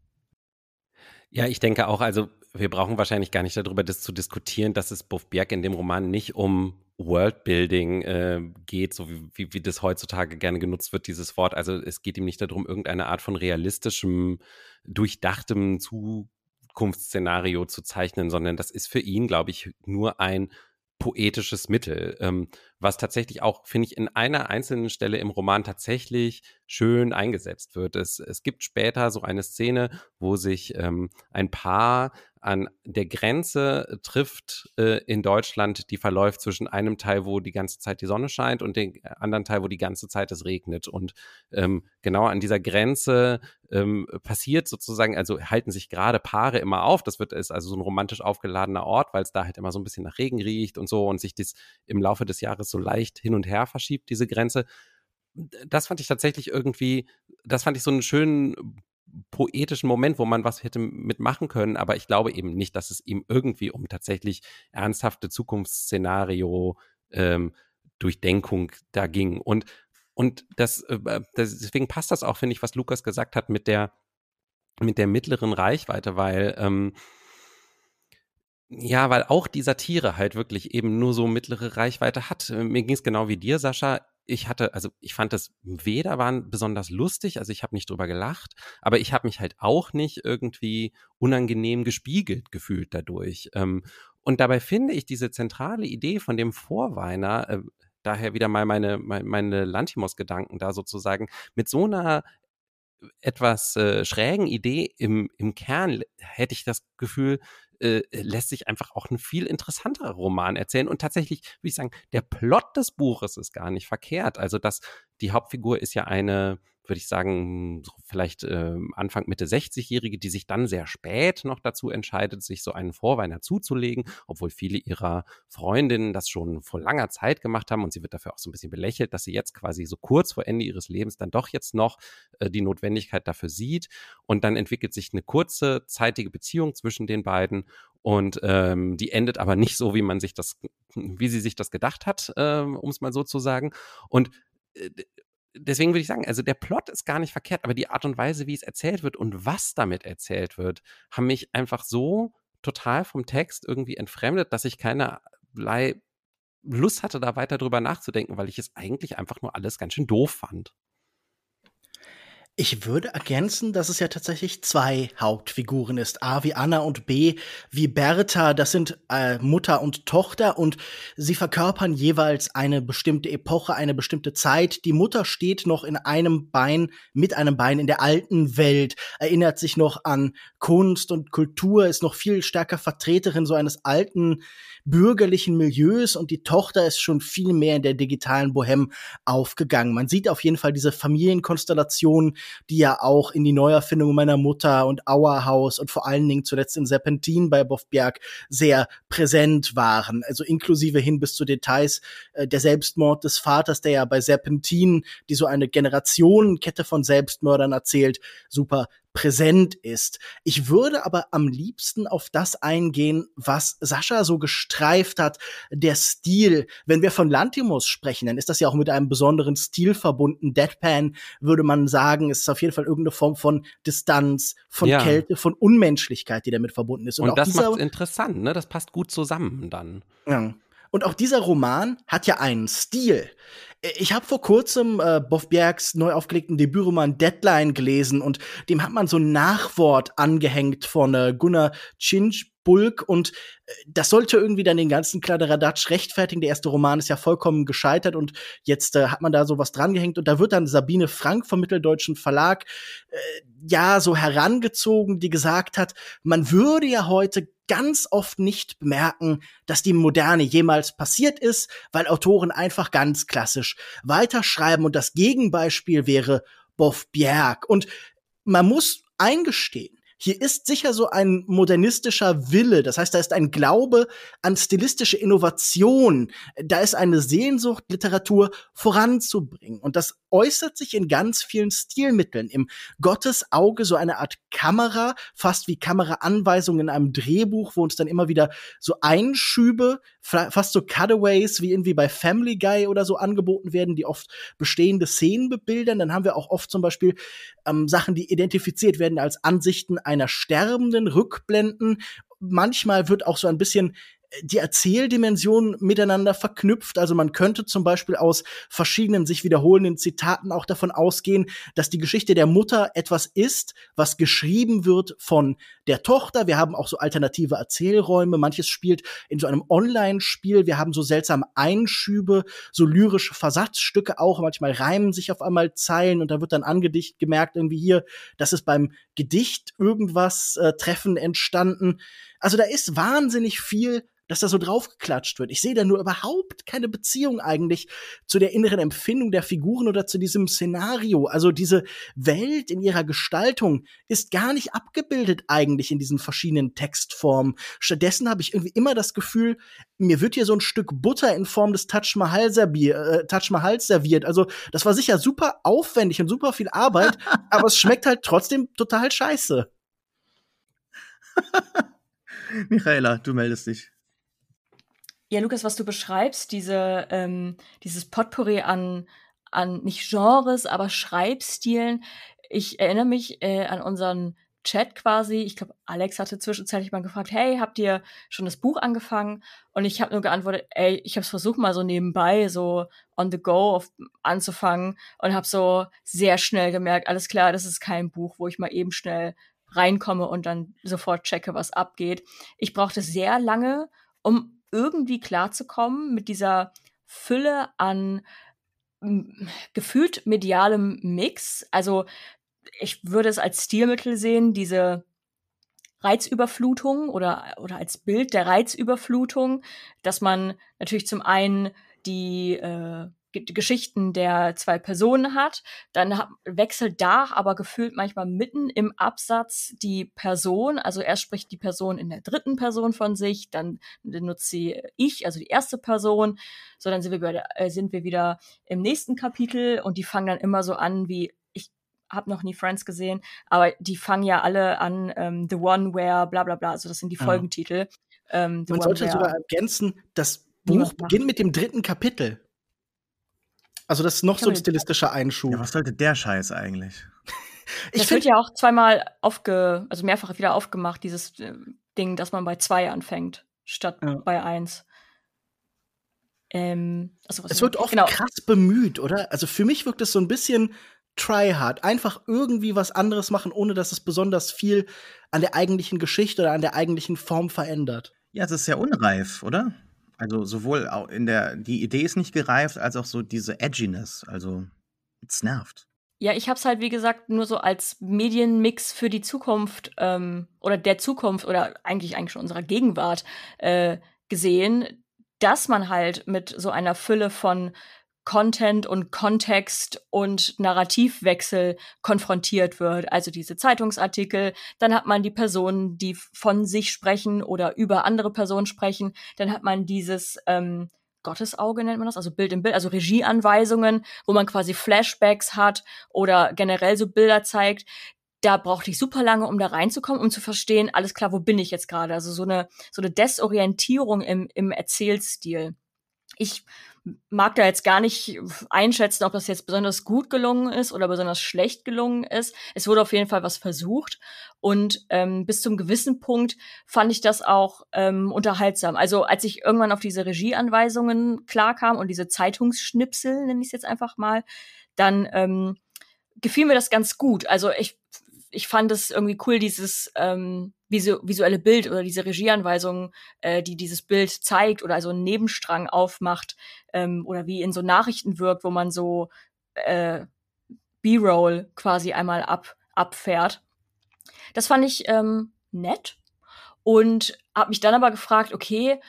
Speaker 4: Ja, ich denke auch, also wir brauchen wahrscheinlich gar nicht darüber das zu diskutieren, dass es Buff Bjerg in dem Roman nicht um Worldbuilding äh, geht, so wie, wie, wie, das heutzutage gerne genutzt wird, dieses Wort. Also es geht ihm nicht darum, irgendeine Art von realistischem, durchdachtem Zukunftsszenario zu zeichnen, sondern das ist für ihn, glaube ich, nur ein poetisches Mittel, ähm, was tatsächlich auch, finde ich, in einer einzelnen Stelle im Roman tatsächlich schön eingesetzt wird. Es, es gibt später so eine Szene, wo sich ähm, ein Paar an der Grenze trifft äh, in Deutschland, die verläuft zwischen einem Teil, wo die ganze Zeit die Sonne scheint und dem anderen Teil, wo die ganze Zeit es regnet. Und ähm, genau an dieser Grenze ähm, passiert sozusagen, also halten sich gerade Paare immer auf. Das wird ist also so ein romantisch aufgeladener Ort, weil es da halt immer so ein bisschen nach Regen riecht und so und sich das im Laufe des Jahres so leicht hin und her verschiebt, diese Grenze das fand ich tatsächlich irgendwie, das fand ich so einen schönen poetischen Moment, wo man was hätte mitmachen können, aber ich glaube eben nicht, dass es ihm irgendwie um tatsächlich ernsthafte Zukunftsszenario ähm, Durchdenkung da ging. Und, und das, äh, das, deswegen passt das auch, finde ich, was Lukas gesagt hat mit der mit der mittleren Reichweite, weil ähm, ja, weil auch die Satire halt wirklich eben nur so mittlere Reichweite hat. Mir ging es genau wie dir, Sascha. Ich hatte, also ich fand das weder waren besonders lustig, also ich habe nicht drüber gelacht, aber ich habe mich halt auch nicht irgendwie unangenehm gespiegelt gefühlt dadurch. Ähm, und dabei finde ich diese zentrale Idee von dem Vorweiner, äh, daher wieder mal meine, meine, meine Lantimos-Gedanken da sozusagen, mit so einer etwas äh, schrägen Idee im, im Kern hätte ich das Gefühl, äh, lässt sich einfach auch ein viel interessanterer Roman erzählen. Und tatsächlich würde ich sagen, der Plot des Buches ist gar nicht verkehrt. Also, dass die Hauptfigur ist ja eine würde ich sagen, so vielleicht äh, Anfang Mitte 60-Jährige, die sich dann sehr spät noch dazu entscheidet, sich so einen Vorweiner zuzulegen, obwohl viele ihrer Freundinnen das schon vor langer Zeit gemacht haben und sie wird dafür auch so ein bisschen belächelt, dass sie jetzt quasi so kurz vor Ende ihres Lebens dann doch jetzt noch äh, die Notwendigkeit dafür sieht und dann entwickelt sich eine kurze zeitige Beziehung zwischen den beiden und ähm, die endet aber nicht so, wie man sich das, wie sie sich das gedacht hat, äh, um es mal so zu sagen. Und äh, deswegen würde ich sagen, also der Plot ist gar nicht verkehrt, aber die Art und Weise, wie es erzählt wird und was damit erzählt wird, haben mich einfach so total vom Text irgendwie entfremdet, dass ich keinerlei Lust hatte, da weiter drüber nachzudenken, weil ich es eigentlich einfach nur alles ganz schön doof fand.
Speaker 2: Ich würde ergänzen, dass es ja tatsächlich zwei Hauptfiguren ist. A wie Anna und B wie Bertha. Das sind äh, Mutter und Tochter und sie verkörpern jeweils eine bestimmte Epoche, eine bestimmte Zeit. Die Mutter steht noch in einem Bein, mit einem Bein in der alten Welt, erinnert sich noch an Kunst und Kultur, ist noch viel stärker Vertreterin so eines alten bürgerlichen Milieus und die Tochter ist schon viel mehr in der digitalen Bohème aufgegangen. Man sieht auf jeden Fall diese Familienkonstellation, die ja auch in die Neuerfindung meiner Mutter und Auerhaus und vor allen Dingen zuletzt in Serpentin bei Bofbjerg sehr präsent waren. Also inklusive hin bis zu Details äh, der Selbstmord des Vaters, der ja bei Serpentin, die so eine Generationenkette von Selbstmördern erzählt, super präsent ist. Ich würde aber am liebsten auf das eingehen, was Sascha so gestreift hat, der Stil. Wenn wir von Lantimos sprechen, dann ist das ja auch mit einem besonderen Stil verbunden. Deadpan würde man sagen, ist auf jeden Fall irgendeine Form von Distanz, von ja. Kälte, von Unmenschlichkeit, die damit verbunden ist.
Speaker 4: Und, Und das macht interessant, ne? Das passt gut zusammen dann.
Speaker 2: Ja. Und auch dieser Roman hat ja einen Stil. Ich habe vor kurzem äh, Boff Bjergs neu aufgelegten Debütroman Deadline gelesen und dem hat man so ein Nachwort angehängt von äh, Gunnar Chinch Bulk und äh, das sollte irgendwie dann den ganzen Kladderadatsch rechtfertigen. Der erste Roman ist ja vollkommen gescheitert und jetzt äh, hat man da sowas drangehängt und da wird dann Sabine Frank vom Mitteldeutschen Verlag äh, ja so herangezogen, die gesagt hat, man würde ja heute ganz oft nicht bemerken, dass die Moderne jemals passiert ist, weil Autoren einfach ganz klassisch weiterschreiben und das Gegenbeispiel wäre Boff Bjerg. Und man muss eingestehen, hier ist sicher so ein modernistischer Wille. Das heißt, da ist ein Glaube an stilistische Innovation. Da ist eine Sehnsucht, Literatur voranzubringen. Und das äußert sich in ganz vielen Stilmitteln. Im Gottesauge so eine Art Kamera, fast wie Kameraanweisungen in einem Drehbuch, wo uns dann immer wieder so Einschübe, fast so Cutaways wie irgendwie bei Family Guy oder so angeboten werden, die oft bestehende Szenen bebildern. Dann haben wir auch oft zum Beispiel ähm, Sachen, die identifiziert werden als Ansichten einer Sterbenden, Rückblenden. Manchmal wird auch so ein bisschen die Erzähldimension miteinander verknüpft. Also man könnte zum Beispiel aus verschiedenen sich wiederholenden Zitaten auch davon ausgehen, dass die Geschichte der Mutter etwas ist, was geschrieben wird von der Tochter. Wir haben auch so alternative Erzählräume. Manches spielt in so einem Online-Spiel. Wir haben so seltsame Einschübe, so lyrische Versatzstücke auch. Manchmal reimen sich auf einmal Zeilen und da wird dann angedicht gemerkt irgendwie hier, das ist beim Gedicht irgendwas äh, Treffen entstanden. Also da ist wahnsinnig viel dass da so draufgeklatscht wird. Ich sehe da nur überhaupt keine Beziehung eigentlich zu der inneren Empfindung der Figuren oder zu diesem Szenario. Also diese Welt in ihrer Gestaltung ist gar nicht abgebildet eigentlich in diesen verschiedenen Textformen. Stattdessen habe ich irgendwie immer das Gefühl, mir wird hier so ein Stück Butter in Form des Taj Mahal, servier, äh, Taj Mahal serviert. Also das war sicher super aufwendig und super viel Arbeit, aber es schmeckt halt trotzdem total scheiße.
Speaker 1: Michaela, du meldest dich.
Speaker 3: Ja, Lukas, was du beschreibst, diese, ähm, dieses Potpourri an, an nicht Genres, aber Schreibstilen. Ich erinnere mich äh, an unseren Chat quasi. Ich glaube, Alex hatte zwischenzeitlich mal gefragt, hey, habt ihr schon das Buch angefangen? Und ich habe nur geantwortet, ey, ich habe es versucht mal so nebenbei, so on the go auf, anzufangen und habe so sehr schnell gemerkt, alles klar, das ist kein Buch, wo ich mal eben schnell reinkomme und dann sofort checke, was abgeht. Ich brauchte sehr lange, um irgendwie klarzukommen mit dieser Fülle an gefühlt medialem Mix. Also ich würde es als Stilmittel sehen, diese Reizüberflutung oder, oder als Bild der Reizüberflutung, dass man natürlich zum einen die äh, Geschichten der zwei Personen hat, dann wechselt da aber gefühlt manchmal mitten im Absatz die Person, also erst spricht die Person in der dritten Person von sich, dann benutzt sie ich, also die erste Person, so dann sind wir, bei der, äh, sind wir wieder im nächsten Kapitel und die fangen dann immer so an wie ich habe noch nie Friends gesehen, aber die fangen ja alle an ähm, The One Where bla bla bla, also das sind die Folgentitel.
Speaker 2: Ja. Ähm, Man sollte sogar ergänzen, das Buch beginnt mit dem dritten Kapitel. Also das ist noch so ein stilistischer Einschub.
Speaker 1: Ja, was sollte der Scheiß eigentlich?
Speaker 3: ich das wird ja auch zweimal aufge, also mehrfach wieder aufgemacht, dieses äh, Ding, dass man bei zwei anfängt, statt ja. bei eins.
Speaker 2: Ähm, also es wird oft genau. krass bemüht, oder? Also für mich wirkt es so ein bisschen tryhard. Einfach irgendwie was anderes machen, ohne dass es besonders viel an der eigentlichen Geschichte oder an der eigentlichen Form verändert.
Speaker 1: Ja, es ist sehr unreif, oder? Also sowohl in der, die Idee ist nicht gereift, als auch so diese Edginess. Also es nervt.
Speaker 3: Ja, ich habe es halt, wie gesagt, nur so als Medienmix für die Zukunft ähm, oder der Zukunft oder eigentlich eigentlich schon unserer Gegenwart äh, gesehen, dass man halt mit so einer Fülle von Content und Kontext und Narrativwechsel konfrontiert wird. Also diese Zeitungsartikel, dann hat man die Personen, die von sich sprechen oder über andere Personen sprechen, dann hat man dieses ähm, Gottesauge nennt man das, also Bild im Bild, also Regieanweisungen, wo man quasi Flashbacks hat oder generell so Bilder zeigt. Da brauchte ich super lange, um da reinzukommen, um zu verstehen, alles klar, wo bin ich jetzt gerade? Also so eine, so eine Desorientierung im, im Erzählstil. Ich mag da jetzt gar nicht einschätzen, ob das jetzt besonders gut gelungen ist oder besonders schlecht gelungen ist. Es wurde auf jeden Fall was versucht und ähm, bis zum gewissen Punkt fand ich das auch ähm, unterhaltsam. Also als ich irgendwann auf diese Regieanweisungen klarkam und diese Zeitungsschnipsel, nenne ich es jetzt einfach mal, dann ähm, gefiel mir das ganz gut. Also ich ich fand es irgendwie cool, dieses ähm, visu visuelle Bild oder diese Regieanweisung, äh, die dieses Bild zeigt oder also einen Nebenstrang aufmacht ähm, oder wie in so Nachrichten wirkt, wo man so äh, B-Roll quasi einmal ab abfährt. Das fand ich ähm, nett und habe mich dann aber gefragt, okay,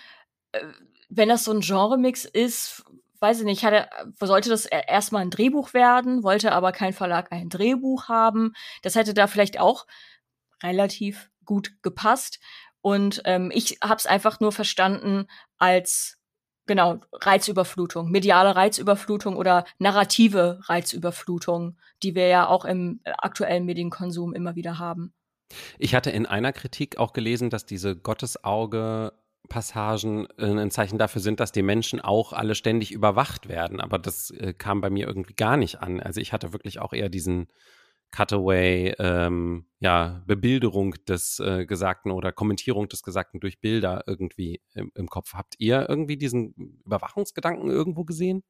Speaker 3: äh, wenn das so ein Genremix ist, weiß ich nicht, hatte, sollte das e-, erstmal ein Drehbuch werden, wollte aber kein Verlag ein Drehbuch haben. Das hätte da vielleicht auch relativ gut gepasst. Und ähm, ich habe es einfach nur verstanden als genau Reizüberflutung, mediale Reizüberflutung oder narrative Reizüberflutung, die wir ja auch im äh, aktuellen Medienkonsum immer wieder haben.
Speaker 4: Ich hatte in einer Kritik auch gelesen, dass diese Gottesauge Passagen äh, ein Zeichen dafür sind, dass die Menschen auch alle ständig überwacht werden. Aber das äh, kam bei mir irgendwie gar nicht an. Also ich hatte wirklich auch eher diesen Cutaway, ähm, ja, Bebilderung des äh, Gesagten oder Kommentierung des Gesagten durch Bilder irgendwie im, im Kopf. Habt ihr irgendwie diesen Überwachungsgedanken irgendwo gesehen?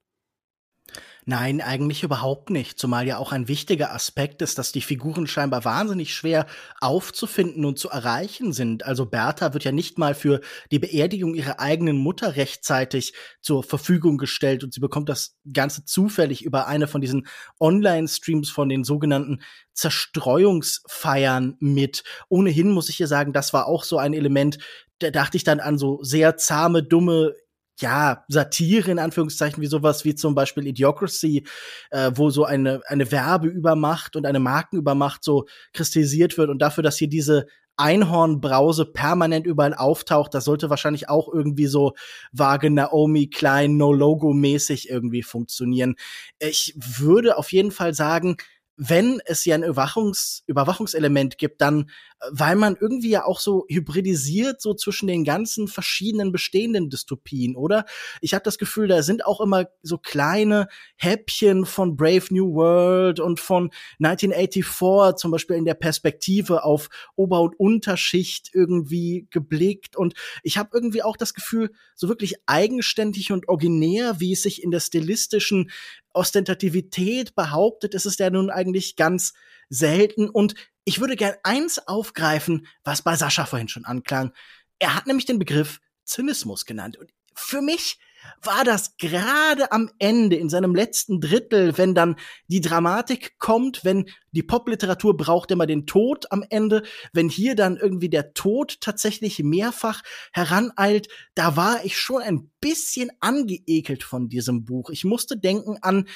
Speaker 2: Nein, eigentlich überhaupt nicht. Zumal ja auch ein wichtiger Aspekt ist, dass die Figuren scheinbar wahnsinnig schwer aufzufinden und zu erreichen sind. Also Bertha wird ja nicht mal für die Beerdigung ihrer eigenen Mutter rechtzeitig zur Verfügung gestellt und sie bekommt das Ganze zufällig über eine von diesen Online-Streams von den sogenannten Zerstreuungsfeiern mit. Ohnehin muss ich hier sagen, das war auch so ein Element, da dachte ich dann an so sehr zahme, dumme ja, Satire in Anführungszeichen, wie sowas wie zum Beispiel Idiocracy, äh, wo so eine, eine Werbeübermacht und eine Markenübermacht so kristallisiert wird und dafür, dass hier diese Einhornbrause permanent überall auftaucht, das sollte wahrscheinlich auch irgendwie so vage Naomi Klein No-Logo-mäßig irgendwie funktionieren. Ich würde auf jeden Fall sagen, wenn es ja ein Überwachungs Überwachungselement gibt, dann, äh, weil man irgendwie ja auch so hybridisiert, so zwischen den ganzen verschiedenen bestehenden Dystopien, oder? Ich habe das Gefühl, da sind auch immer so kleine Häppchen von Brave New World und von 1984 zum Beispiel in der Perspektive auf Ober- und Unterschicht irgendwie geblickt. Und ich habe irgendwie auch das Gefühl, so wirklich eigenständig und originär, wie es sich in der stilistischen Ostentativität behauptet, ist es ja nun eigentlich ganz selten. Und ich würde gern eins aufgreifen, was bei Sascha vorhin schon anklang. Er hat nämlich den Begriff Zynismus genannt. Und für mich war das gerade am Ende, in seinem letzten Drittel, wenn dann die Dramatik kommt, wenn die Popliteratur braucht immer den Tod am Ende, wenn hier dann irgendwie der Tod tatsächlich mehrfach heraneilt, da war ich schon ein bisschen angeekelt von diesem Buch. Ich musste denken an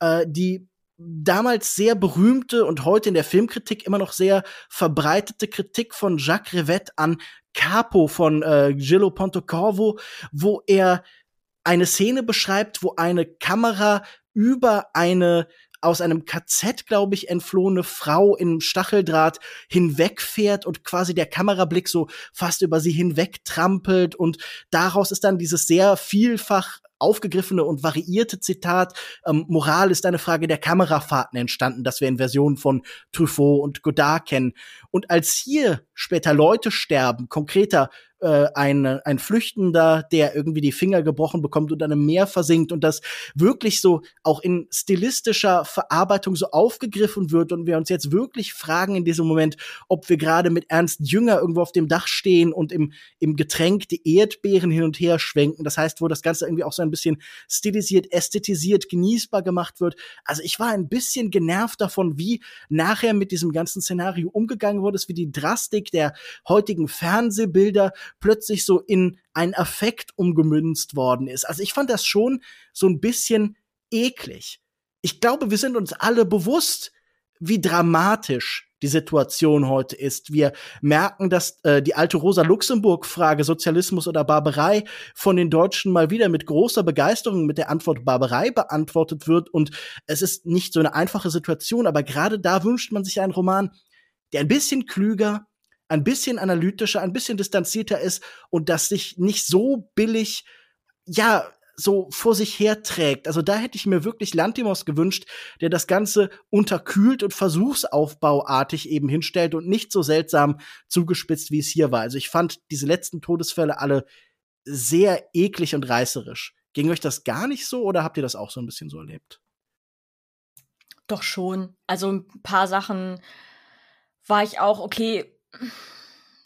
Speaker 2: äh, die damals sehr berühmte und heute in der Filmkritik immer noch sehr verbreitete Kritik von Jacques Rivette an Capo von äh, Gillo Pontecorvo, wo er eine Szene beschreibt, wo eine Kamera über eine aus einem KZ, glaube ich, entflohene Frau im Stacheldraht hinwegfährt und quasi der Kamerablick so fast über sie hinwegtrampelt und daraus ist dann dieses sehr vielfach aufgegriffene und variierte Zitat, ähm, Moral ist eine Frage der Kamerafahrten entstanden, das wir in Versionen von Truffaut und Godard kennen. Und als hier später Leute sterben, konkreter äh, ein, ein Flüchtender, der irgendwie die Finger gebrochen bekommt und dann im Meer versinkt und das wirklich so auch in stilistischer Verarbeitung so aufgegriffen wird und wir uns jetzt wirklich fragen in diesem Moment, ob wir gerade mit Ernst Jünger irgendwo auf dem Dach stehen und im, im Getränk die Erdbeeren hin und her schwenken. Das heißt, wo das Ganze irgendwie auch so ein bisschen stilisiert, ästhetisiert, genießbar gemacht wird. Also ich war ein bisschen genervt davon, wie nachher mit diesem ganzen Szenario umgegangen wurde, wie die Drastik der heutigen Fernsehbilder plötzlich so in einen Affekt umgemünzt worden ist. Also ich fand das schon so ein bisschen eklig. Ich glaube, wir sind uns alle bewusst, wie dramatisch die Situation heute ist. Wir merken, dass äh, die alte Rosa-Luxemburg-Frage Sozialismus oder Barbarei von den Deutschen mal wieder mit großer Begeisterung mit der Antwort Barbarei beantwortet wird. Und es ist nicht so eine einfache Situation, aber gerade da wünscht man sich einen Roman, der ein bisschen klüger, ein bisschen analytischer, ein bisschen distanzierter ist und das sich nicht so billig, ja, so vor sich herträgt. Also da hätte ich mir wirklich Lantimos gewünscht, der das Ganze unterkühlt und versuchsaufbauartig eben hinstellt und nicht so seltsam zugespitzt, wie es hier war. Also ich fand diese letzten Todesfälle alle sehr eklig und reißerisch. Ging euch das gar nicht so oder habt ihr das auch so ein bisschen so erlebt?
Speaker 3: Doch schon. Also ein paar Sachen war ich auch, okay,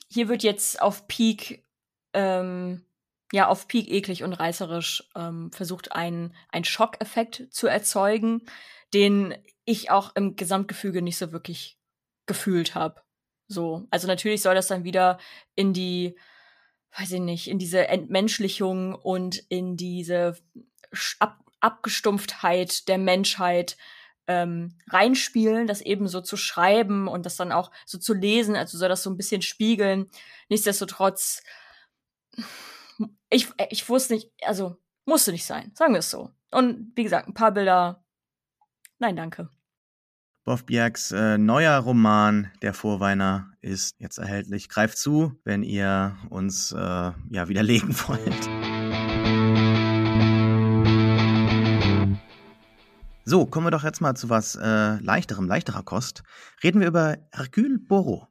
Speaker 3: hier wird jetzt auf Peak, ähm, ja, auf Peak eklig und reißerisch ähm, versucht, einen, einen Schockeffekt zu erzeugen, den ich auch im Gesamtgefüge nicht so wirklich gefühlt habe. So, also natürlich soll das dann wieder in die, weiß ich nicht, in diese Entmenschlichung und in diese Ab Abgestumpftheit der Menschheit ähm, reinspielen, das eben so zu schreiben und das dann auch so zu lesen, also soll das so ein bisschen spiegeln. Nichtsdestotrotz, ich, ich wusste nicht, also musste nicht sein, sagen wir es so. Und wie gesagt, ein paar Bilder, nein, danke.
Speaker 1: Boff Bjergs äh, neuer Roman Der Vorweiner ist jetzt erhältlich. Greift zu, wenn ihr uns äh, ja widerlegen wollt. So, kommen wir doch jetzt mal zu was äh, leichterem, leichterer Kost. Reden wir über Hercule Poirot.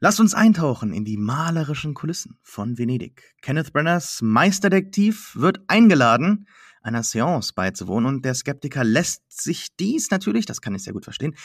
Speaker 1: Lasst uns eintauchen in die malerischen Kulissen von Venedig. Kenneth Brenners Meisterdetektiv wird eingeladen, einer Seance beizuwohnen und der Skeptiker lässt sich dies natürlich, das kann ich sehr gut verstehen,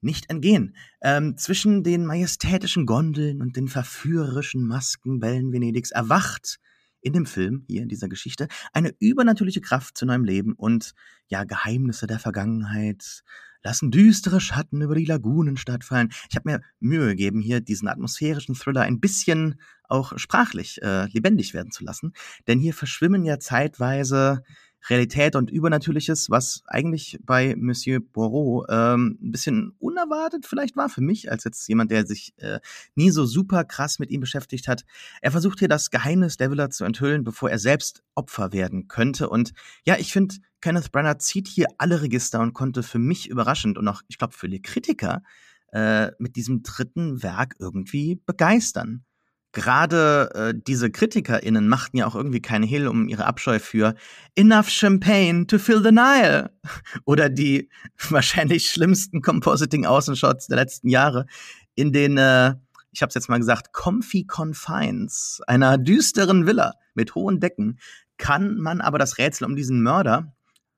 Speaker 1: nicht entgehen. Ähm, zwischen den majestätischen Gondeln und den verführerischen Maskenbällen Venedigs erwacht in dem Film, hier in dieser Geschichte, eine übernatürliche Kraft zu neuem Leben und ja, Geheimnisse der Vergangenheit lassen düstere Schatten über die Lagunenstadt fallen. Ich habe mir Mühe gegeben, hier diesen atmosphärischen Thriller ein bisschen auch sprachlich äh, lebendig werden zu lassen, denn hier verschwimmen ja zeitweise Realität und Übernatürliches, was eigentlich bei Monsieur Poirot ähm, ein bisschen unerwartet vielleicht war für mich, als jetzt jemand, der sich äh, nie so super krass mit ihm beschäftigt hat. Er versucht hier das Geheimnis der Villa zu enthüllen, bevor er selbst Opfer werden könnte. Und ja, ich finde, Kenneth Branagh zieht hier alle Register und konnte für mich überraschend und auch, ich glaube, für die Kritiker äh, mit diesem dritten Werk irgendwie begeistern. Gerade äh, diese KritikerInnen machten ja auch irgendwie keinen Hehl um ihre Abscheu für Enough Champagne to fill the Nile oder die wahrscheinlich schlimmsten Compositing-Außenshots der letzten Jahre, in den, äh, ich habe es jetzt mal gesagt, Comfy Confines einer düsteren Villa mit hohen Decken. Kann man aber das Rätsel um diesen Mörder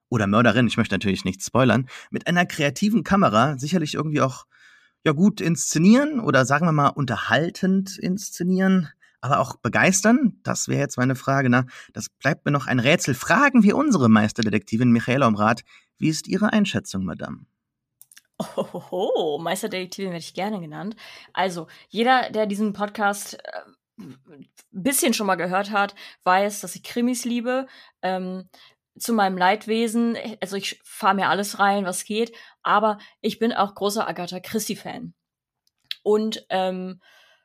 Speaker 1: oder Mörderin, ich möchte natürlich nicht spoilern, mit einer kreativen Kamera sicherlich irgendwie auch ja gut inszenieren oder sagen wir mal unterhaltend inszenieren, aber auch begeistern? Das wäre jetzt meine Frage. Na, das bleibt mir noch ein Rätsel. Fragen wir unsere Meisterdetektivin Michaela um Rat. Wie ist Ihre Einschätzung, Madame?
Speaker 3: Oh, Meisterdetektivin werde ich gerne genannt. Also, jeder, der diesen Podcast äh, ein bisschen schon mal gehört hat, weiß, dass ich Krimis liebe. Ähm, zu meinem Leidwesen, also ich fahre mir alles rein, was geht, aber ich bin auch großer Agatha Christie-Fan. Und ähm,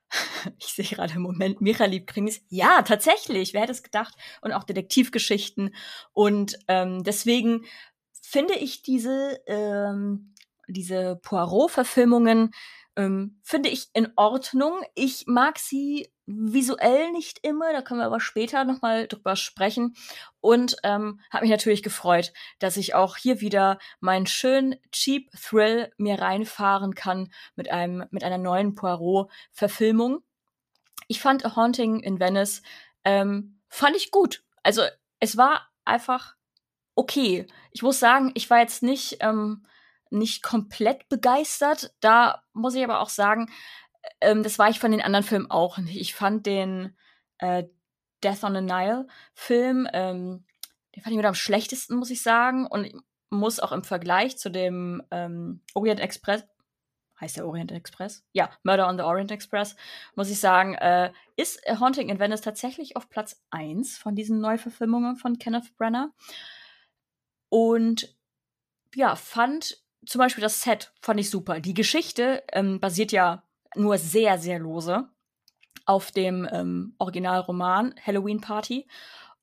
Speaker 3: ich sehe gerade im Moment, Mira liebt Krimis. Ja, tatsächlich, wer hätte es gedacht? Und auch Detektivgeschichten. Und ähm, deswegen finde ich diese, ähm, diese Poirot-Verfilmungen ähm, finde ich in Ordnung. Ich mag sie visuell nicht immer, da können wir aber später nochmal drüber sprechen. Und ähm, habe mich natürlich gefreut, dass ich auch hier wieder meinen schönen Cheap Thrill mir reinfahren kann mit einem mit einer neuen Poirot-Verfilmung. Ich fand A Haunting in Venice ähm, fand ich gut. Also es war einfach okay. Ich muss sagen, ich war jetzt nicht ähm, nicht komplett begeistert. Da muss ich aber auch sagen, ähm, das war ich von den anderen Filmen auch nicht. Ich fand den äh, Death on the Nile Film, ähm, den fand ich mit am schlechtesten, muss ich sagen. Und muss auch im Vergleich zu dem ähm, Orient Express, heißt der Orient Express? Ja, Murder on the Orient Express, muss ich sagen, äh, ist Haunting in Venice tatsächlich auf Platz 1 von diesen Neuverfilmungen von Kenneth Brenner. Und ja, fand zum Beispiel das Set fand ich super. Die Geschichte ähm, basiert ja nur sehr, sehr lose auf dem ähm, Originalroman Halloween Party.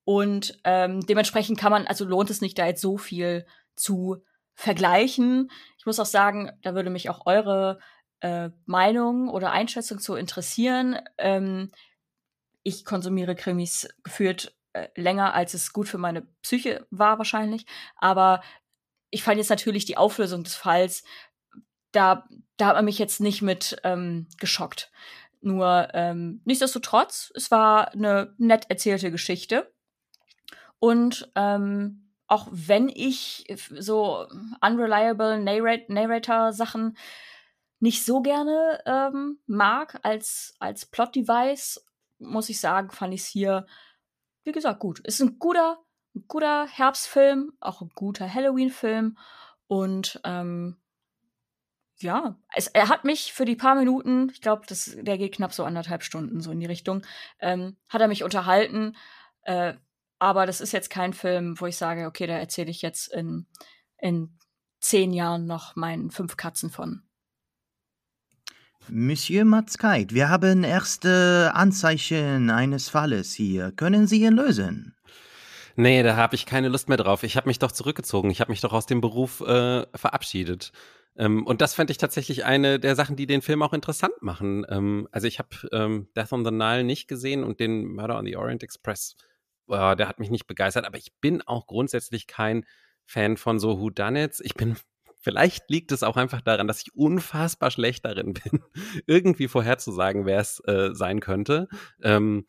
Speaker 3: Und ähm, dementsprechend kann man, also lohnt es nicht, da jetzt so viel zu vergleichen. Ich muss auch sagen, da würde mich auch eure äh, Meinung oder Einschätzung zu interessieren. Ähm, ich konsumiere Krimis gefühlt äh, länger, als es gut für meine Psyche war wahrscheinlich. Aber ich fand jetzt natürlich die Auflösung des Falls, da, da hat man mich jetzt nicht mit ähm, geschockt. Nur ähm, nichtsdestotrotz, es war eine nett erzählte Geschichte. Und ähm, auch wenn ich so unreliable Narrator-Sachen nicht so gerne ähm, mag als, als Plot-Device, muss ich sagen, fand ich es hier, wie gesagt, gut. Ist ein guter ein guter Herbstfilm, auch ein guter Halloween-Film. Und ähm, ja, es, er hat mich für die paar Minuten, ich glaube, der geht knapp so anderthalb Stunden so in die Richtung, ähm, hat er mich unterhalten. Äh, aber das ist jetzt kein Film, wo ich sage, okay, da erzähle ich jetzt in, in zehn Jahren noch meinen fünf Katzen von.
Speaker 1: Monsieur Matzkeit, wir haben erste Anzeichen eines Falles hier. Können Sie ihn lösen?
Speaker 4: Nee, da habe ich keine Lust mehr drauf. Ich habe mich doch zurückgezogen. Ich habe mich doch aus dem Beruf äh, verabschiedet. Ähm, und das fände ich tatsächlich eine der Sachen, die den Film auch interessant machen. Ähm, also ich habe ähm, Death on the Nile nicht gesehen und den Murder on the Orient Express, äh, der hat mich nicht begeistert. Aber ich bin auch grundsätzlich kein Fan von so Whodunits. Ich bin Vielleicht liegt es auch einfach daran, dass ich unfassbar schlecht darin bin, irgendwie vorherzusagen, wer es äh, sein könnte. Ähm,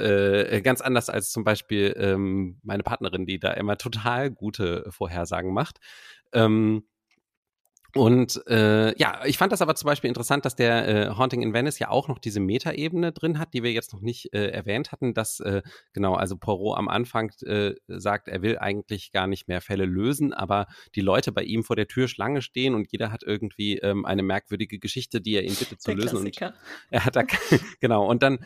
Speaker 4: äh, ganz anders als zum Beispiel ähm, meine Partnerin, die da immer total gute Vorhersagen macht. Ähm, und äh, ja, ich fand das aber zum Beispiel interessant, dass der äh, Haunting in Venice ja auch noch diese Metaebene drin hat, die wir jetzt noch nicht äh, erwähnt hatten, dass äh, genau, also Poirot am Anfang äh, sagt, er will eigentlich gar nicht mehr Fälle lösen, aber die Leute bei ihm vor der Tür Schlange stehen und jeder hat irgendwie ähm, eine merkwürdige Geschichte, die er ihn bittet zu der lösen. Klassiker. Und er hat da genau und dann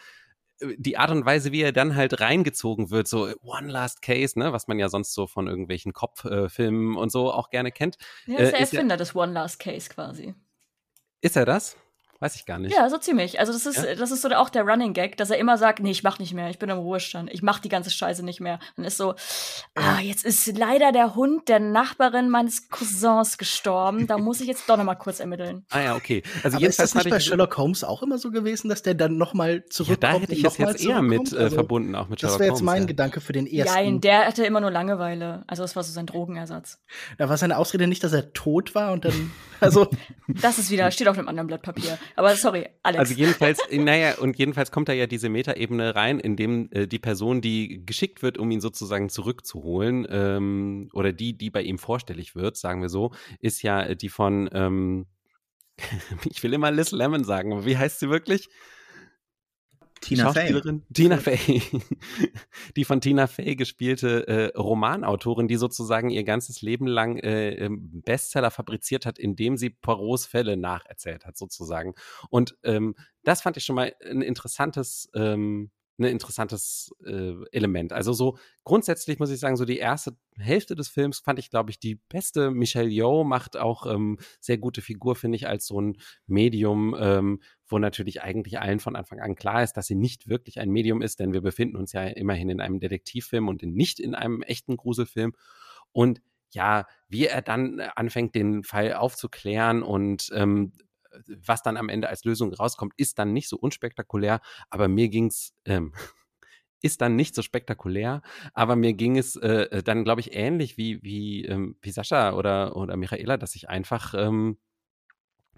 Speaker 4: die Art und Weise, wie er dann halt reingezogen wird, so One Last Case, ne, was man ja sonst so von irgendwelchen Kopffilmen äh, und so auch gerne kennt.
Speaker 3: Ja, ist äh, der Erfinder des One Last Case quasi.
Speaker 4: Ist er das? Weiß ich gar nicht.
Speaker 3: Ja, so ziemlich. Also das ist, ja? das ist so auch der Running Gag, dass er immer sagt, nee, ich mach nicht mehr, ich bin im Ruhestand, ich mach die ganze Scheiße nicht mehr. Und ist so, ah, jetzt ist leider der Hund der Nachbarin meines Cousins gestorben, da muss ich jetzt doch noch mal kurz ermitteln.
Speaker 4: Ah ja, okay.
Speaker 2: Also Aber ist das nicht bei Sherlock Holmes auch immer so gewesen, dass der dann noch mal zurückkommt?
Speaker 4: Ja, da hätte ich es jetzt eher mit äh, also, verbunden, auch mit Sherlock Holmes.
Speaker 2: Das wäre jetzt mein ja. Gedanke für den ersten.
Speaker 3: Nein, der hatte immer nur Langeweile. Also das war so sein Drogenersatz.
Speaker 2: Da war seine Ausrede nicht, dass er tot war und dann, also.
Speaker 3: das ist wieder, steht auf einem anderen Blatt Papier. Aber sorry, Alex.
Speaker 4: Also jedenfalls, naja, und jedenfalls kommt da ja diese Metaebene rein, in dem äh, die Person, die geschickt wird, um ihn sozusagen zurückzuholen, ähm, oder die, die bei ihm vorstellig wird, sagen wir so, ist ja die von, ähm, ich will immer Liz Lemon sagen, aber wie heißt sie wirklich?
Speaker 1: Tina Fey.
Speaker 4: Tina Fey. die von Tina Fey gespielte äh, Romanautorin, die sozusagen ihr ganzes Leben lang äh, ähm, Bestseller fabriziert hat, indem sie Poirots Fälle nacherzählt hat, sozusagen. Und ähm, das fand ich schon mal ein interessantes ähm, ein interessantes äh, Element. Also so grundsätzlich muss ich sagen, so die erste Hälfte des Films fand ich, glaube ich, die beste. Michelle Yeoh macht auch ähm, sehr gute Figur, finde ich, als so ein Medium, ähm, wo natürlich eigentlich allen von Anfang an klar ist, dass sie nicht wirklich ein Medium ist, denn wir befinden uns ja immerhin in einem Detektivfilm und nicht in einem echten Gruselfilm. Und ja, wie er dann anfängt, den Fall aufzuklären und ähm, was dann am Ende als Lösung rauskommt, ist dann nicht so unspektakulär, aber mir ging's ähm, ist dann nicht so spektakulär, aber mir ging es äh, äh dann, glaube ich, ähnlich wie, wie, ähm, wie Sascha oder, oder Michaela, dass ich einfach, ähm,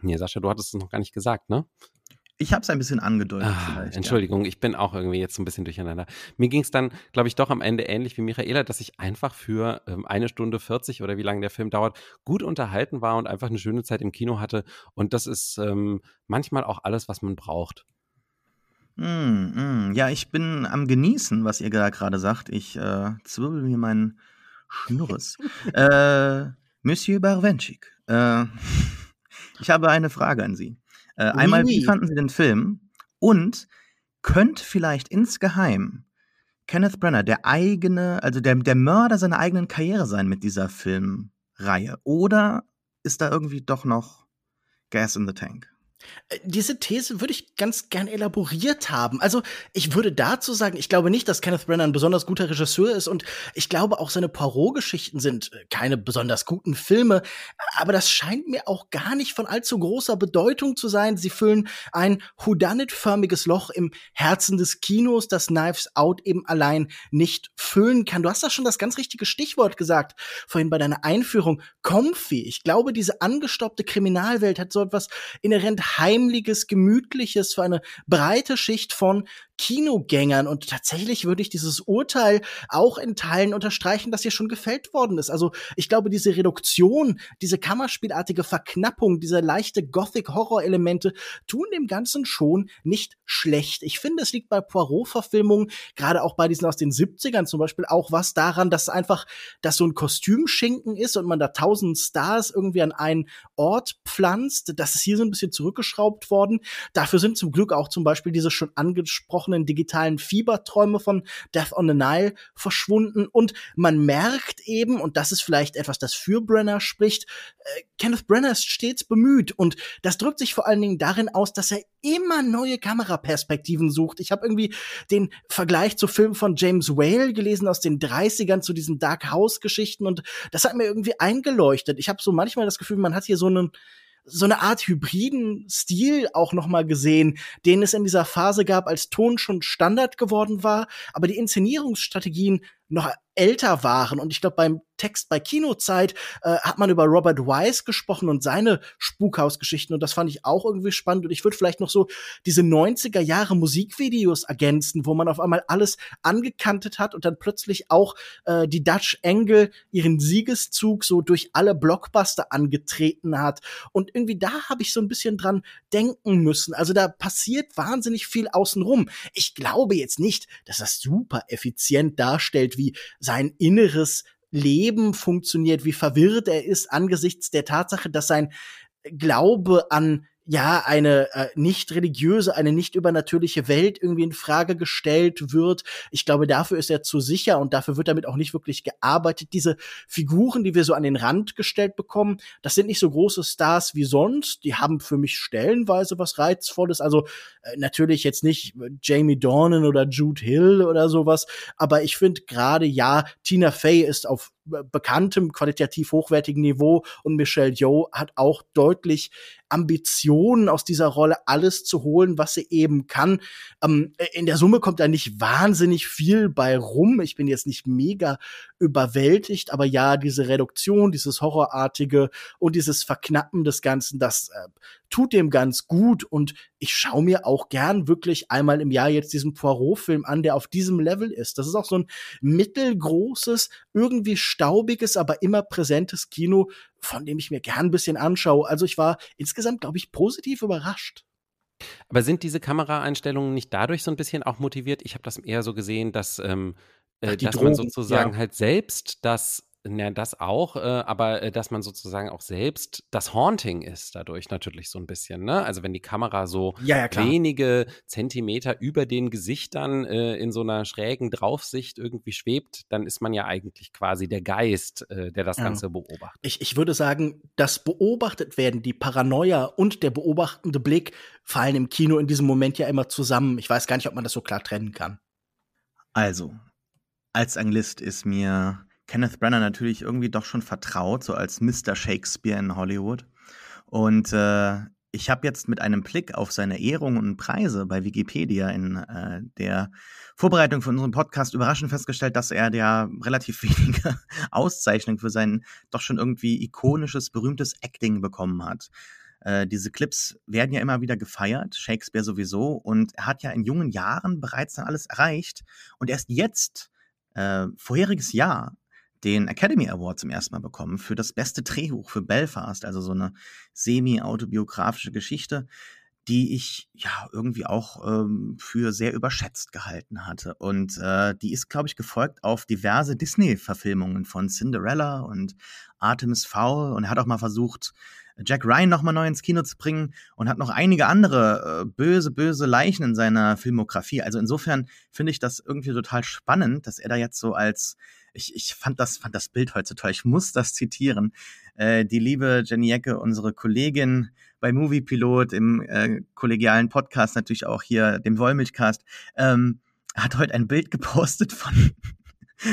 Speaker 4: nee, Sascha, du hattest es noch gar nicht gesagt, ne?
Speaker 1: Ich habe es ein bisschen angedeutet.
Speaker 4: Ah, Entschuldigung, ja. ich bin auch irgendwie jetzt ein bisschen durcheinander. Mir ging es dann, glaube ich, doch am Ende ähnlich wie Michaela, dass ich einfach für ähm, eine Stunde 40 oder wie lange der Film dauert, gut unterhalten war und einfach eine schöne Zeit im Kino hatte. Und das ist ähm, manchmal auch alles, was man braucht.
Speaker 1: Mm, mm. Ja, ich bin am Genießen, was ihr gerade sagt. Ich äh, zwirbel mir meinen Schnurres. äh, Monsieur Barwenschik, äh, ich habe eine Frage an Sie. Äh, einmal, wie fanden Sie den Film? Und könnte vielleicht insgeheim Kenneth Brenner der eigene, also der, der Mörder seiner eigenen Karriere sein mit dieser Filmreihe? Oder ist da irgendwie doch noch Gas in the Tank?
Speaker 2: Äh, diese These würde ich ganz gern elaboriert haben. Also, ich würde dazu sagen, ich glaube nicht, dass Kenneth Brenner ein besonders guter Regisseur ist und ich glaube auch seine Poirot-Geschichten sind äh, keine besonders guten Filme, aber das scheint mir auch gar nicht von allzu großer Bedeutung zu sein. Sie füllen ein Whodunit-förmiges Loch im Herzen des Kinos, das Knives Out eben allein nicht füllen kann. Du hast da schon das ganz richtige Stichwort gesagt, vorhin bei deiner Einführung. Comfy. Ich glaube, diese angestoppte Kriminalwelt hat so etwas inhärent heimliches, gemütliches für eine breite Schicht von Kinogängern. Und tatsächlich würde ich dieses Urteil auch in Teilen unterstreichen, das hier schon gefällt worden ist. Also ich glaube, diese Reduktion, diese Kammerspielartige Verknappung, diese leichte Gothic-Horror-Elemente tun dem Ganzen schon nicht schlecht. Ich finde, es liegt bei Poirot-Verfilmungen, gerade auch bei diesen aus den 70ern zum Beispiel, auch was daran, dass einfach, dass so ein Kostümschinken ist und man da tausend Stars irgendwie an einen Ort pflanzt. Das ist hier so ein bisschen zurückgeschraubt worden. Dafür sind zum Glück auch zum Beispiel diese schon angesprochenen angesprochenen digitalen Fieberträume von Death on the Nile verschwunden und man merkt eben, und das ist vielleicht etwas, das für Brenner spricht, äh, Kenneth Brenner ist stets bemüht und das drückt sich vor allen Dingen darin aus, dass er immer neue Kameraperspektiven sucht. Ich habe irgendwie den Vergleich zu Filmen von James Whale gelesen aus den 30ern zu diesen Dark House Geschichten und das hat mir irgendwie eingeleuchtet. Ich habe so manchmal das Gefühl, man hat hier so einen so eine Art hybriden Stil auch noch mal gesehen, den es in dieser Phase gab, als Ton schon Standard geworden war, aber die Inszenierungsstrategien noch älter waren. Und ich glaube, beim Text bei Kinozeit äh, hat man über Robert Wise gesprochen und seine Spukhausgeschichten. Und das fand ich auch irgendwie spannend. Und ich würde vielleicht noch so diese 90er Jahre Musikvideos ergänzen, wo man auf einmal alles angekantet hat und dann plötzlich auch äh, die Dutch Angle ihren Siegeszug so durch alle Blockbuster angetreten hat. Und irgendwie da habe ich so ein bisschen dran denken müssen. Also da passiert wahnsinnig viel außenrum. Ich glaube jetzt nicht, dass das super effizient darstellt, wie sein inneres Leben funktioniert, wie verwirrt er ist angesichts der Tatsache, dass sein Glaube an ja, eine äh, nicht religiöse, eine nicht übernatürliche Welt irgendwie in Frage gestellt wird. Ich glaube, dafür ist er zu sicher und dafür wird damit auch nicht wirklich gearbeitet. Diese Figuren, die wir so an den Rand gestellt bekommen, das sind nicht so große Stars wie sonst. Die haben für mich stellenweise was Reizvolles. Also äh, natürlich jetzt nicht Jamie Dornan oder Jude Hill oder sowas, aber ich finde gerade ja, Tina Fey ist auf bekanntem, qualitativ hochwertigen Niveau und Michelle Yeoh hat auch deutlich Ambitionen aus dieser Rolle alles zu holen, was sie eben kann. Ähm, in der Summe kommt da nicht wahnsinnig viel bei rum. Ich bin jetzt nicht mega überwältigt, aber ja, diese Reduktion, dieses Horrorartige und dieses Verknappen des Ganzen, das äh, tut dem ganz gut und ich schaue mir auch gern wirklich einmal im Jahr jetzt diesen Poirot-Film an, der auf diesem Level ist. Das ist auch so ein mittelgroßes, irgendwie staubiges, aber immer präsentes Kino, von dem ich mir gern ein bisschen anschaue. Also ich war insgesamt, glaube ich, positiv überrascht.
Speaker 4: Aber sind diese Kameraeinstellungen nicht dadurch so ein bisschen auch motiviert? Ich habe das eher so gesehen, dass, ähm, äh, Ach, dass Drogen, man sozusagen ja. halt selbst das ja, das auch, äh, aber äh, dass man sozusagen auch selbst das Haunting ist dadurch natürlich so ein bisschen, ne? Also wenn die Kamera so
Speaker 2: ja, ja,
Speaker 4: wenige Zentimeter über den Gesichtern äh, in so einer schrägen Draufsicht irgendwie schwebt, dann ist man ja eigentlich quasi der Geist, äh, der das Ganze beobachtet.
Speaker 2: Ich, ich würde sagen, das beobachtet werden, die Paranoia und der beobachtende Blick fallen im Kino in diesem Moment ja immer zusammen. Ich weiß gar nicht, ob man das so klar trennen kann.
Speaker 1: Also, als Anglist ist mir Kenneth Branagh natürlich irgendwie doch schon vertraut, so als Mr. Shakespeare in Hollywood. Und äh, ich habe jetzt mit einem Blick auf seine Ehrungen und Preise bei Wikipedia in äh, der Vorbereitung für unseren Podcast überraschend festgestellt, dass er ja relativ wenige Auszeichnungen für sein doch schon irgendwie ikonisches, berühmtes Acting bekommen hat. Äh, diese Clips werden ja immer wieder gefeiert, Shakespeare sowieso, und er hat ja in jungen Jahren bereits dann alles erreicht. Und erst jetzt, äh, vorheriges Jahr, den Academy Award zum ersten Mal bekommen für das beste Drehbuch für Belfast, also so eine semi-autobiografische Geschichte, die ich ja irgendwie auch ähm, für sehr überschätzt gehalten hatte. Und äh, die ist, glaube ich, gefolgt auf diverse Disney-Verfilmungen von Cinderella und Artemis Fowl. Und er hat auch mal versucht, Jack Ryan nochmal neu ins Kino zu bringen und hat noch einige andere äh, böse, böse Leichen in seiner Filmografie. Also insofern finde ich das irgendwie total spannend, dass er da jetzt so als ich, ich fand das, fand das Bild toll. Ich muss das zitieren. Äh, die liebe Jenny Ecke, unsere Kollegin bei Movie Pilot im äh, kollegialen Podcast, natürlich auch hier dem Wollmilchcast, ähm, hat heute ein Bild gepostet von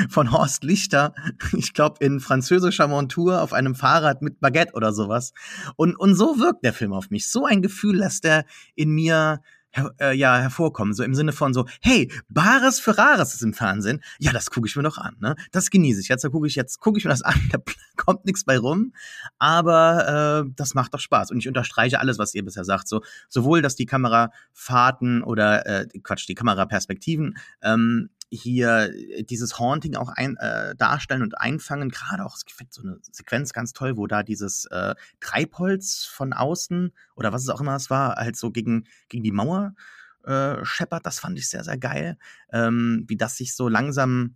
Speaker 1: von Horst Lichter, ich glaube in französischer Montur auf einem Fahrrad mit Baguette oder sowas. Und, und so wirkt der Film auf mich. So ein Gefühl lässt er in mir her, äh, ja hervorkommen. So im Sinne von so, hey, Bares für Rares ist im Fernsehen. Ja, das gucke ich mir doch an. Ne? Das genieße ich. Jetzt gucke ich jetzt ich mir das an. Da kommt nichts bei rum, aber äh, das macht doch Spaß. Und ich unterstreiche alles, was ihr bisher sagt. So sowohl, dass die Kamerafahrten oder äh, Quatsch, die Kameraperspektiven ähm, hier äh, dieses Haunting auch ein, äh, darstellen und einfangen. Gerade auch, ich finde so eine Sequenz ganz toll, wo da dieses äh, Treibholz von außen oder was es auch immer es war, halt so gegen, gegen die Mauer äh, scheppert. Das fand ich sehr, sehr geil. Ähm, wie das sich so langsam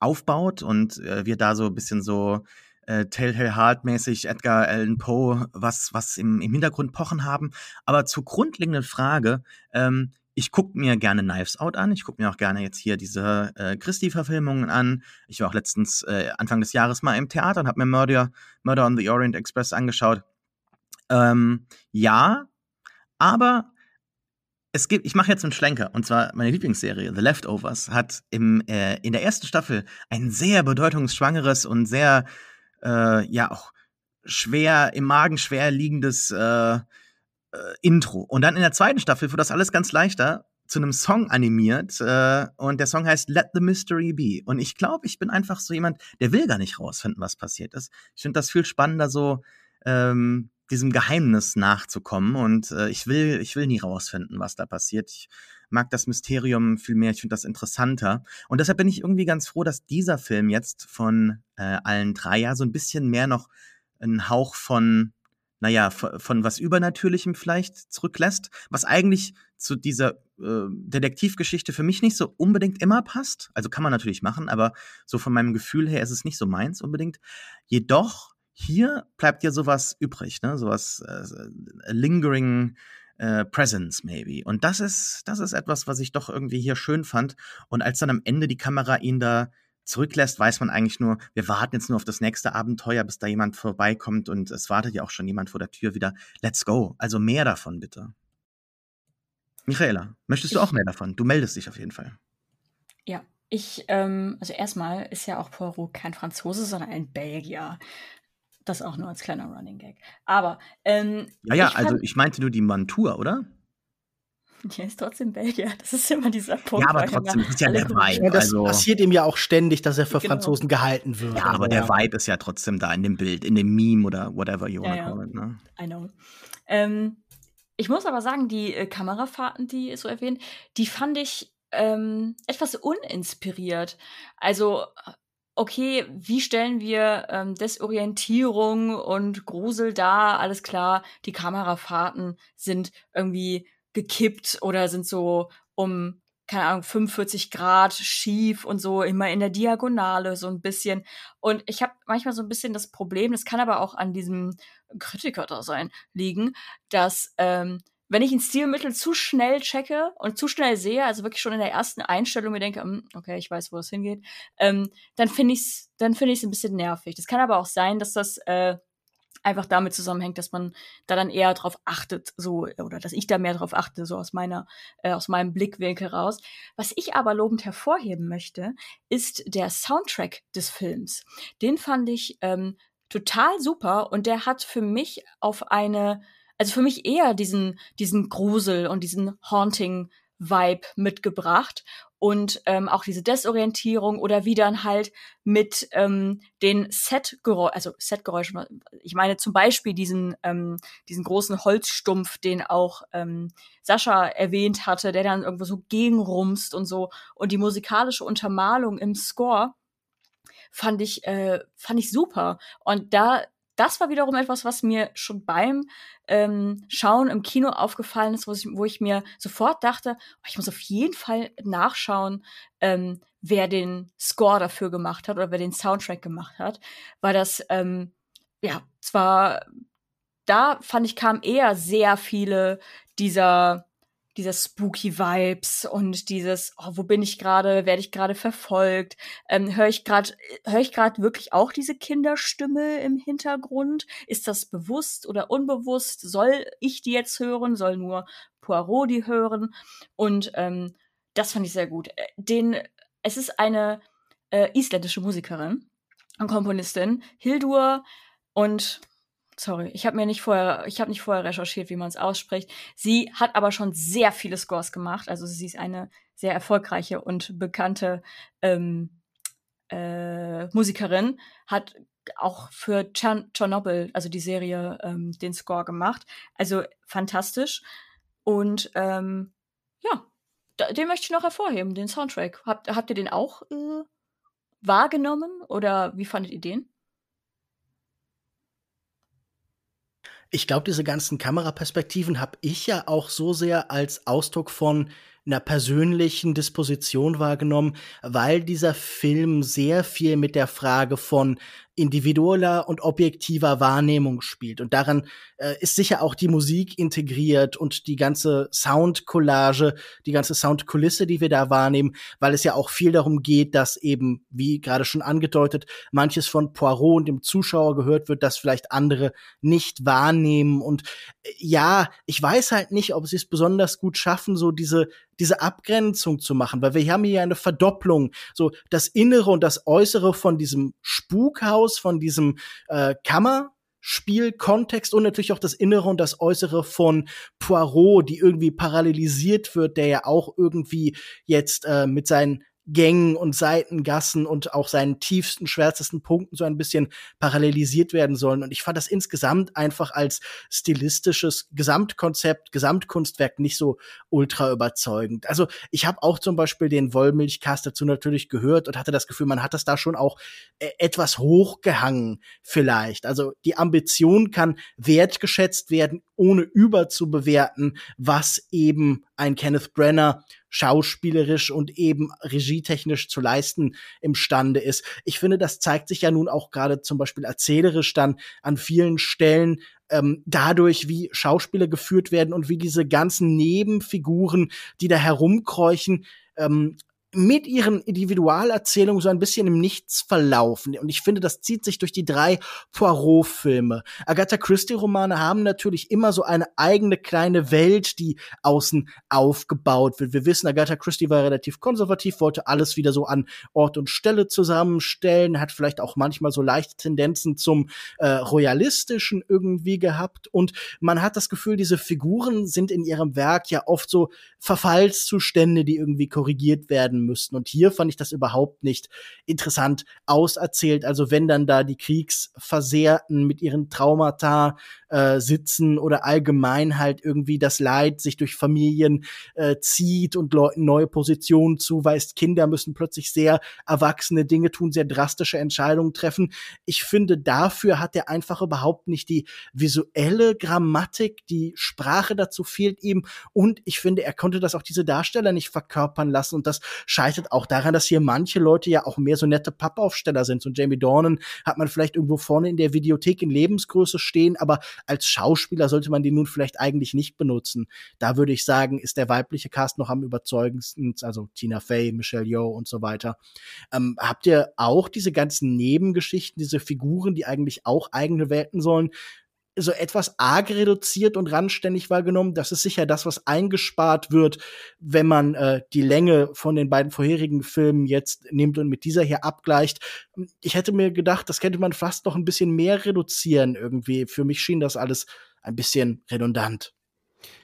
Speaker 1: aufbaut und äh, wir da so ein bisschen so äh, Telltale Heart mäßig Edgar Allan Poe was was im, im Hintergrund pochen haben. Aber zur grundlegenden Frage, ähm, ich gucke mir gerne Knives Out an. Ich gucke mir auch gerne jetzt hier diese äh, Christie-Verfilmungen an. Ich war auch letztens äh, Anfang des Jahres mal im Theater und habe mir Murder, Murder on the Orient Express angeschaut. Ähm, ja, aber es gibt, ich mache jetzt einen Schlenker, und zwar meine Lieblingsserie, The Leftovers, hat im, äh, in der ersten Staffel ein sehr bedeutungsschwangeres und sehr, äh, ja, auch schwer, im Magen schwer liegendes äh, Intro. Und dann in der zweiten Staffel wird das alles ganz leichter zu einem Song animiert äh, und der Song heißt Let the Mystery Be. Und ich glaube, ich bin einfach so jemand, der will gar nicht rausfinden, was passiert ist. Ich finde das viel spannender, so ähm, diesem Geheimnis nachzukommen und äh, ich will, ich will nie rausfinden, was da passiert. Ich mag das Mysterium viel mehr, ich finde das interessanter. Und deshalb bin ich irgendwie ganz froh, dass dieser Film jetzt von äh, allen drei ja so ein bisschen mehr noch einen Hauch von naja, von was Übernatürlichem vielleicht zurücklässt, was eigentlich zu dieser äh, Detektivgeschichte für mich nicht so unbedingt immer passt. Also kann man natürlich machen, aber so von meinem Gefühl her ist es nicht so meins unbedingt. Jedoch hier bleibt ja sowas übrig, ne? Sowas äh, lingering äh, Presence maybe. Und das ist, das ist etwas, was ich doch irgendwie hier schön fand. Und als dann am Ende die Kamera ihn da zurücklässt, weiß man eigentlich nur, wir warten jetzt nur auf das nächste Abenteuer, bis da jemand vorbeikommt und es wartet ja auch schon jemand vor der Tür wieder. Let's go. Also mehr davon bitte. Michaela, möchtest du auch mehr davon? Du meldest dich auf jeden Fall.
Speaker 3: Ja, ich, ähm, also erstmal ist ja auch Poirot kein Franzose, sondern ein Belgier. Das auch nur als kleiner Running Gag. Aber, ähm,
Speaker 1: Ja, ja, ich also ich meinte nur die Montur, oder?
Speaker 3: Der ist trotzdem Belgier. Das ist immer dieser Punkt.
Speaker 1: Ja, aber trotzdem, das ist ja der Vibe. Ja,
Speaker 2: das also, passiert ihm ja auch ständig, dass er für genau. Franzosen gehalten wird.
Speaker 1: Ja, aber also, der Vibe ist ja trotzdem da in dem Bild, in dem Meme oder whatever you wanna
Speaker 3: ja,
Speaker 1: call it. Ne?
Speaker 3: I know. Ähm, ich muss aber sagen, die äh, Kamerafahrten, die so erwähnt, die fand ich ähm, etwas uninspiriert. Also okay, wie stellen wir ähm, Desorientierung und Grusel dar? Alles klar, die Kamerafahrten sind irgendwie gekippt oder sind so um, keine Ahnung, 45 Grad schief und so immer in der Diagonale so ein bisschen. Und ich habe manchmal so ein bisschen das Problem, das kann aber auch an diesem Kritiker da sein, liegen, dass ähm, wenn ich ein Stilmittel zu schnell checke und zu schnell sehe, also wirklich schon in der ersten Einstellung mir denke, hm, okay, ich weiß, wo es hingeht, ähm, dann finde ich es dann finde ich es ein bisschen nervig. Das kann aber auch sein, dass das äh, einfach damit zusammenhängt, dass man da dann eher drauf achtet, so oder dass ich da mehr drauf achte, so aus meiner äh, aus meinem Blickwinkel raus. Was ich aber lobend hervorheben möchte, ist der Soundtrack des Films. Den fand ich ähm, total super und der hat für mich auf eine also für mich eher diesen diesen Grusel und diesen haunting Vibe mitgebracht und ähm, auch diese Desorientierung oder wie dann halt mit ähm, den Set-Geräuschen, also Set-Geräuschen, ich meine zum Beispiel diesen, ähm, diesen großen Holzstumpf, den auch ähm, Sascha erwähnt hatte, der dann irgendwo so gegenrumst und so und die musikalische Untermalung im Score fand ich, äh, fand ich super. Und da das war wiederum etwas, was mir schon beim ähm, Schauen im Kino aufgefallen ist, wo ich, wo ich mir sofort dachte, oh, ich muss auf jeden Fall nachschauen, ähm, wer den Score dafür gemacht hat oder wer den Soundtrack gemacht hat, weil das ähm, ja zwar da fand ich kam eher sehr viele dieser dieser spooky Vibes und dieses, oh, wo bin ich gerade, werde ich gerade verfolgt, ähm, höre ich gerade, höre ich gerade wirklich auch diese Kinderstimme im Hintergrund? Ist das bewusst oder unbewusst? Soll ich die jetzt hören? Soll nur Poirot die hören? Und ähm, das fand ich sehr gut. Äh, den, es ist eine äh, isländische Musikerin und Komponistin, Hildur und sorry, ich habe mir nicht vorher, ich habe nicht vorher recherchiert, wie man es ausspricht. Sie hat aber schon sehr viele Scores gemacht. Also sie ist eine sehr erfolgreiche und bekannte ähm, äh, Musikerin, hat auch für Chernobyl, also die Serie, ähm, den Score gemacht. Also fantastisch. Und ähm, ja, den möchte ich noch hervorheben, den Soundtrack. Habt, habt ihr den auch äh, wahrgenommen oder wie fandet ihr den?
Speaker 2: Ich glaube, diese ganzen Kameraperspektiven habe ich ja auch so sehr als Ausdruck von einer persönlichen Disposition wahrgenommen, weil dieser Film sehr viel mit der Frage von individueller und objektiver Wahrnehmung spielt. Und daran äh, ist sicher auch die Musik integriert und die ganze Soundcollage, die ganze Soundkulisse, die wir da wahrnehmen, weil es ja auch viel darum geht, dass eben, wie gerade schon angedeutet, manches von Poirot und dem Zuschauer gehört wird, das vielleicht andere nicht wahrnehmen. Und äh, ja, ich weiß halt nicht, ob sie es besonders gut schaffen, so diese diese Abgrenzung zu machen, weil wir haben hier eine Verdopplung, so das Innere und das Äußere von diesem Spukhaus, von diesem äh, Kammer Spielkontext und natürlich auch das Innere und das Äußere von Poirot, die irgendwie parallelisiert wird, der ja auch irgendwie jetzt äh, mit seinen Gängen und Seitengassen und auch seinen tiefsten, schwärzesten Punkten so ein bisschen parallelisiert werden sollen. Und ich fand das insgesamt einfach als stilistisches Gesamtkonzept, Gesamtkunstwerk nicht so ultra überzeugend. Also ich habe auch zum Beispiel den Wollmilchcast dazu natürlich gehört und hatte das Gefühl, man hat das da schon auch äh, etwas hochgehangen vielleicht. Also die Ambition kann wertgeschätzt werden, ohne überzubewerten, was eben ein Kenneth Brenner schauspielerisch und eben regietechnisch zu leisten imstande ist. Ich finde, das zeigt sich ja nun auch gerade zum Beispiel erzählerisch dann an vielen Stellen ähm, dadurch, wie Schauspieler geführt werden und wie diese ganzen Nebenfiguren, die da herumkreuchen, ähm, mit ihren Individualerzählungen so ein bisschen im Nichts verlaufen. Und ich finde, das zieht sich durch die drei Poirot-Filme. Agatha Christie-Romane haben natürlich immer so eine eigene kleine Welt, die außen aufgebaut wird. Wir wissen, Agatha Christie war relativ konservativ, wollte alles wieder so an Ort und Stelle zusammenstellen, hat vielleicht auch manchmal so leichte Tendenzen zum äh, Royalistischen irgendwie gehabt. Und man hat das Gefühl, diese Figuren sind in ihrem Werk ja oft so Verfallszustände, die irgendwie korrigiert werden werden müssten. Und hier fand ich das überhaupt nicht interessant auserzählt. Also wenn dann da die Kriegsversehrten mit ihren Traumata äh, sitzen oder allgemein halt irgendwie das Leid sich durch Familien äh, zieht und Leuten neue Positionen zuweist. Kinder müssen plötzlich sehr erwachsene Dinge tun, sehr drastische Entscheidungen treffen. Ich finde, dafür hat er einfach überhaupt nicht die visuelle Grammatik, die Sprache dazu fehlt ihm. Und ich finde, er konnte das auch diese Darsteller nicht verkörpern lassen. Und das scheitert auch daran, dass hier manche Leute ja auch mehr so nette Pappaufsteller sind. So Jamie Dornan hat man vielleicht irgendwo vorne in der Videothek in Lebensgröße stehen, aber als Schauspieler sollte man den nun vielleicht eigentlich nicht benutzen. Da würde ich sagen, ist der weibliche Cast noch am überzeugendsten, also Tina Fey, Michelle Yeoh und so weiter. Ähm, habt ihr auch diese ganzen Nebengeschichten, diese Figuren, die eigentlich auch eigene Welten sollen, so etwas arg reduziert und randständig wahrgenommen. Das ist sicher das, was eingespart wird, wenn man äh, die Länge von den beiden vorherigen Filmen jetzt nimmt und mit dieser hier abgleicht. Ich hätte mir gedacht, das könnte man fast noch ein bisschen mehr reduzieren irgendwie. Für mich schien das alles ein bisschen redundant.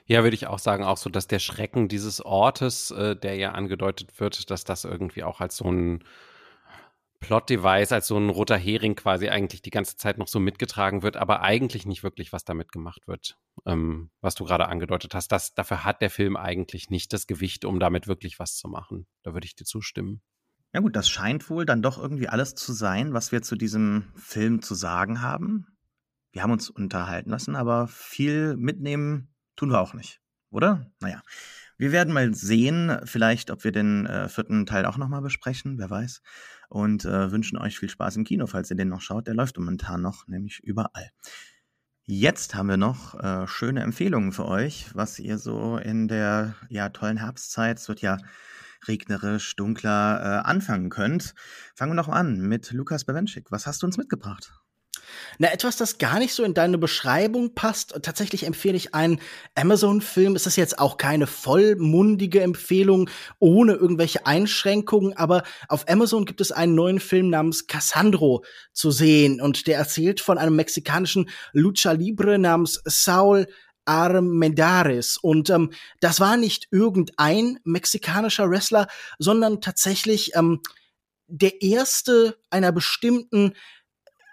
Speaker 5: Ja, würde ich auch sagen, auch so, dass der Schrecken dieses Ortes, äh, der ja angedeutet wird, dass das irgendwie auch als so ein Plot-Device als so ein roter Hering quasi eigentlich die ganze Zeit noch so mitgetragen wird, aber eigentlich nicht wirklich was damit gemacht wird, ähm, was du gerade angedeutet hast. Das, dafür hat der Film eigentlich nicht das Gewicht, um damit wirklich was zu machen. Da würde ich dir zustimmen.
Speaker 1: Ja gut, das scheint wohl dann doch irgendwie alles zu sein, was wir zu diesem Film zu sagen haben. Wir haben uns unterhalten lassen, aber viel mitnehmen tun wir auch nicht, oder? Naja. Wir werden mal sehen, vielleicht, ob wir den äh, vierten Teil auch nochmal besprechen, wer weiß. Und äh, wünschen euch viel Spaß im Kino, falls ihr den noch schaut. Der läuft momentan noch, nämlich überall. Jetzt haben wir noch äh, schöne Empfehlungen für euch, was ihr so in der ja, tollen Herbstzeit, es wird ja regnerisch, dunkler, äh, anfangen könnt. Fangen wir noch an mit Lukas Bewenschik. Was hast du uns mitgebracht?
Speaker 2: Na, etwas, das gar nicht so in deine Beschreibung passt. Tatsächlich empfehle ich einen Amazon-Film. Ist jetzt auch keine vollmundige Empfehlung ohne irgendwelche Einschränkungen, aber auf Amazon gibt es einen neuen Film namens Cassandro zu sehen und der erzählt von einem mexikanischen Lucha Libre namens Saul Armendares. Und ähm, das war nicht irgendein mexikanischer Wrestler, sondern tatsächlich ähm, der erste einer bestimmten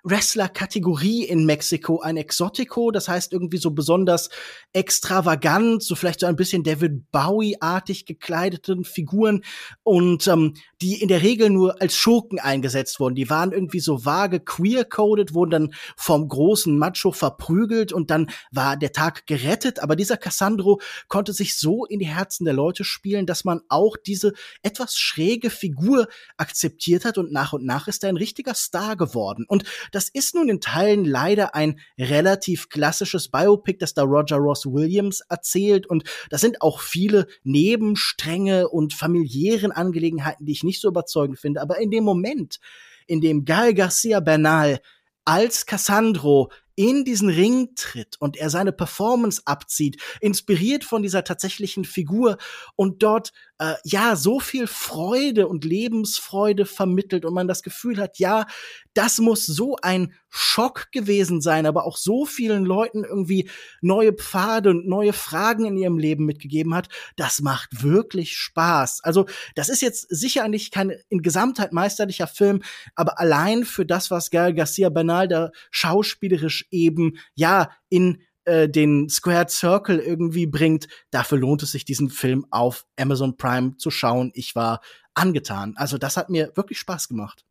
Speaker 2: Wrestler-Kategorie in Mexiko, ein Exotico, das heißt irgendwie so besonders extravagant, so vielleicht so ein bisschen David Bowie-artig gekleideten Figuren und ähm, die in der Regel nur als Schurken eingesetzt wurden. Die waren irgendwie so vage queer-coded, wurden dann vom großen Macho verprügelt und dann war der Tag gerettet. Aber dieser Cassandro konnte sich so in die Herzen der Leute spielen, dass man auch diese etwas schräge Figur akzeptiert hat und nach und nach ist er ein richtiger Star geworden. Und das ist nun in Teilen leider ein relativ klassisches Biopic, das da Roger Ross Williams erzählt. Und das sind auch viele Nebenstränge und familiären Angelegenheiten, die ich nicht so überzeugend finde. Aber in dem Moment, in dem Gal Garcia Bernal als Cassandro in diesen Ring tritt und er seine Performance abzieht, inspiriert von dieser tatsächlichen Figur und dort äh, ja so viel Freude und Lebensfreude vermittelt und man das Gefühl hat, ja, das muss so ein Schock gewesen sein, aber auch so vielen Leuten irgendwie neue Pfade und neue Fragen in ihrem Leben mitgegeben hat, das macht wirklich Spaß. Also, das ist jetzt sicher nicht kein in Gesamtheit meisterlicher Film, aber allein für das, was Gael Garcia Bernal da schauspielerisch eben, ja, in äh, den Squared Circle irgendwie bringt, dafür lohnt es sich, diesen Film auf Amazon Prime zu schauen. Ich war angetan. Also das hat mir wirklich Spaß gemacht.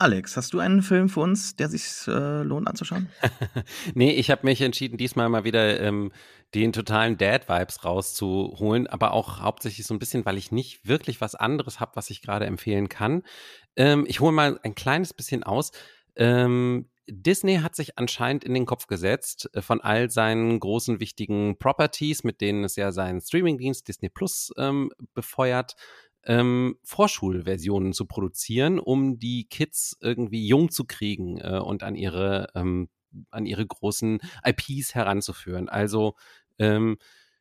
Speaker 1: Alex, hast du einen Film für uns, der sich äh, lohnt anzuschauen?
Speaker 4: nee, ich habe mich entschieden, diesmal mal wieder ähm, den totalen Dad-Vibes rauszuholen, aber auch hauptsächlich so ein bisschen, weil ich nicht wirklich was anderes habe, was ich gerade empfehlen kann. Ähm, ich hole mal ein kleines bisschen aus. Ähm, Disney hat sich anscheinend in den Kopf gesetzt, äh, von all seinen großen wichtigen Properties, mit denen es ja seinen Streamingdienst Disney Plus ähm, befeuert, ähm, Vorschulversionen zu produzieren, um die Kids irgendwie jung zu kriegen äh, und an ihre, ähm, an ihre großen IPs heranzuführen. Also ähm,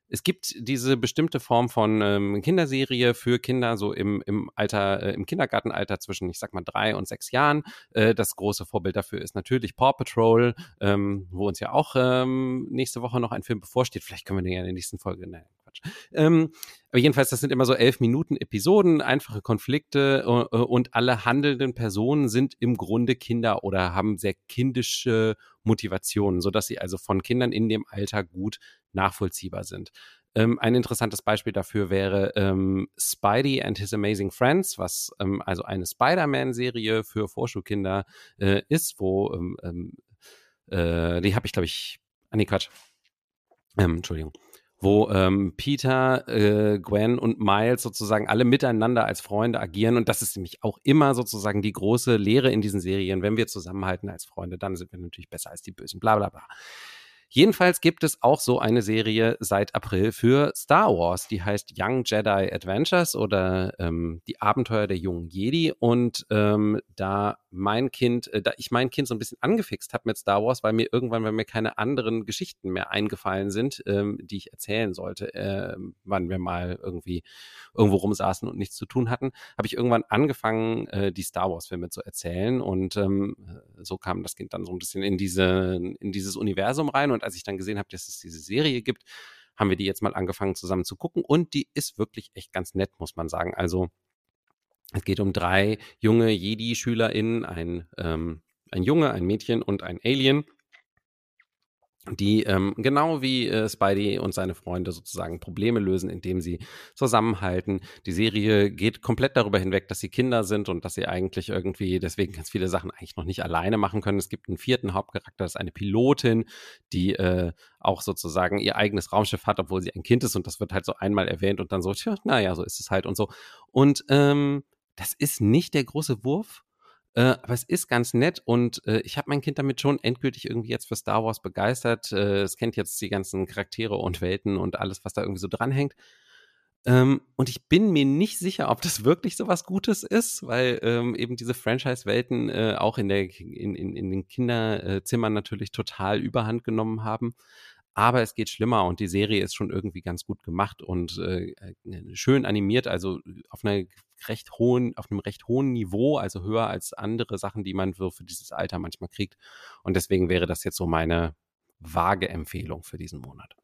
Speaker 4: es gibt diese bestimmte Form von ähm, Kinderserie für Kinder so im, im Alter, äh, im Kindergartenalter zwischen, ich sag mal, drei und sechs Jahren. Äh, das große Vorbild dafür ist natürlich Paw Patrol, ähm, wo uns ja auch ähm, nächste Woche noch ein Film bevorsteht. Vielleicht können wir den ja in der nächsten Folge, nein, Quatsch. Ähm, aber jedenfalls, das sind immer so elf Minuten Episoden, einfache Konflikte äh, und alle handelnden Personen sind im Grunde Kinder oder haben sehr kindische Motivationen, sodass sie also von Kindern in dem Alter gut nachvollziehbar sind. Ähm, ein interessantes Beispiel dafür wäre ähm, Spidey and His Amazing Friends, was ähm, also eine Spider-Man-Serie für Vorschulkinder äh, ist, wo ähm, ähm, äh, die habe ich, glaube ich, ah nee, Quatsch. Ähm, Entschuldigung wo ähm, Peter, äh, Gwen und Miles sozusagen alle miteinander als Freunde agieren. Und das ist nämlich auch immer sozusagen die große Lehre in diesen Serien. Wenn wir zusammenhalten als Freunde, dann sind wir natürlich besser als die Bösen, bla bla bla. Jedenfalls gibt es auch so eine Serie seit April für Star Wars, die heißt Young Jedi Adventures oder ähm, die Abenteuer der jungen Jedi. Und ähm, da mein Kind, äh, da ich mein Kind so ein bisschen angefixt habe mit Star Wars, weil mir irgendwann, weil mir keine anderen Geschichten mehr eingefallen sind, ähm, die ich erzählen sollte, äh, wann wir mal irgendwie irgendwo rumsaßen und nichts zu tun hatten, habe ich irgendwann angefangen, äh, die Star Wars-Filme zu erzählen. Und ähm, so kam das Kind dann so ein bisschen in diese, in dieses Universum rein. Und als ich dann gesehen habe, dass es diese Serie gibt, haben wir die jetzt mal angefangen zusammen zu gucken. Und die ist wirklich echt ganz nett, muss man sagen. Also es geht um drei junge Jedi-SchülerInnen, ein, ähm, ein Junge, ein Mädchen und ein Alien die ähm, genau wie äh, Spidey und seine Freunde sozusagen Probleme lösen, indem sie zusammenhalten. Die Serie geht komplett darüber hinweg, dass sie Kinder sind und dass sie eigentlich irgendwie deswegen ganz viele Sachen eigentlich noch nicht alleine machen können. Es gibt einen vierten Hauptcharakter, das ist eine Pilotin, die äh, auch sozusagen ihr eigenes Raumschiff hat, obwohl sie ein Kind ist und das wird halt so einmal erwähnt und dann so, tja, naja, so ist es halt und so. Und ähm, das ist nicht der große Wurf, äh, aber es ist ganz nett und äh, ich habe mein Kind damit schon endgültig irgendwie jetzt für Star Wars begeistert. Äh, es kennt jetzt die ganzen Charaktere und Welten und alles, was da irgendwie so dranhängt. Ähm, und ich bin mir nicht sicher, ob das wirklich so was Gutes ist, weil ähm, eben diese Franchise-Welten äh, auch in, der, in, in, in den Kinderzimmern natürlich total überhand genommen haben aber es geht schlimmer und die Serie ist schon irgendwie ganz gut gemacht und äh, äh schön animiert, also auf einer recht hohen, auf einem recht hohen Niveau, also höher als andere Sachen, die man für, dieses Alter manchmal kriegt. Und deswegen wäre das jetzt so meine vage Empfehlung für diesen Monat.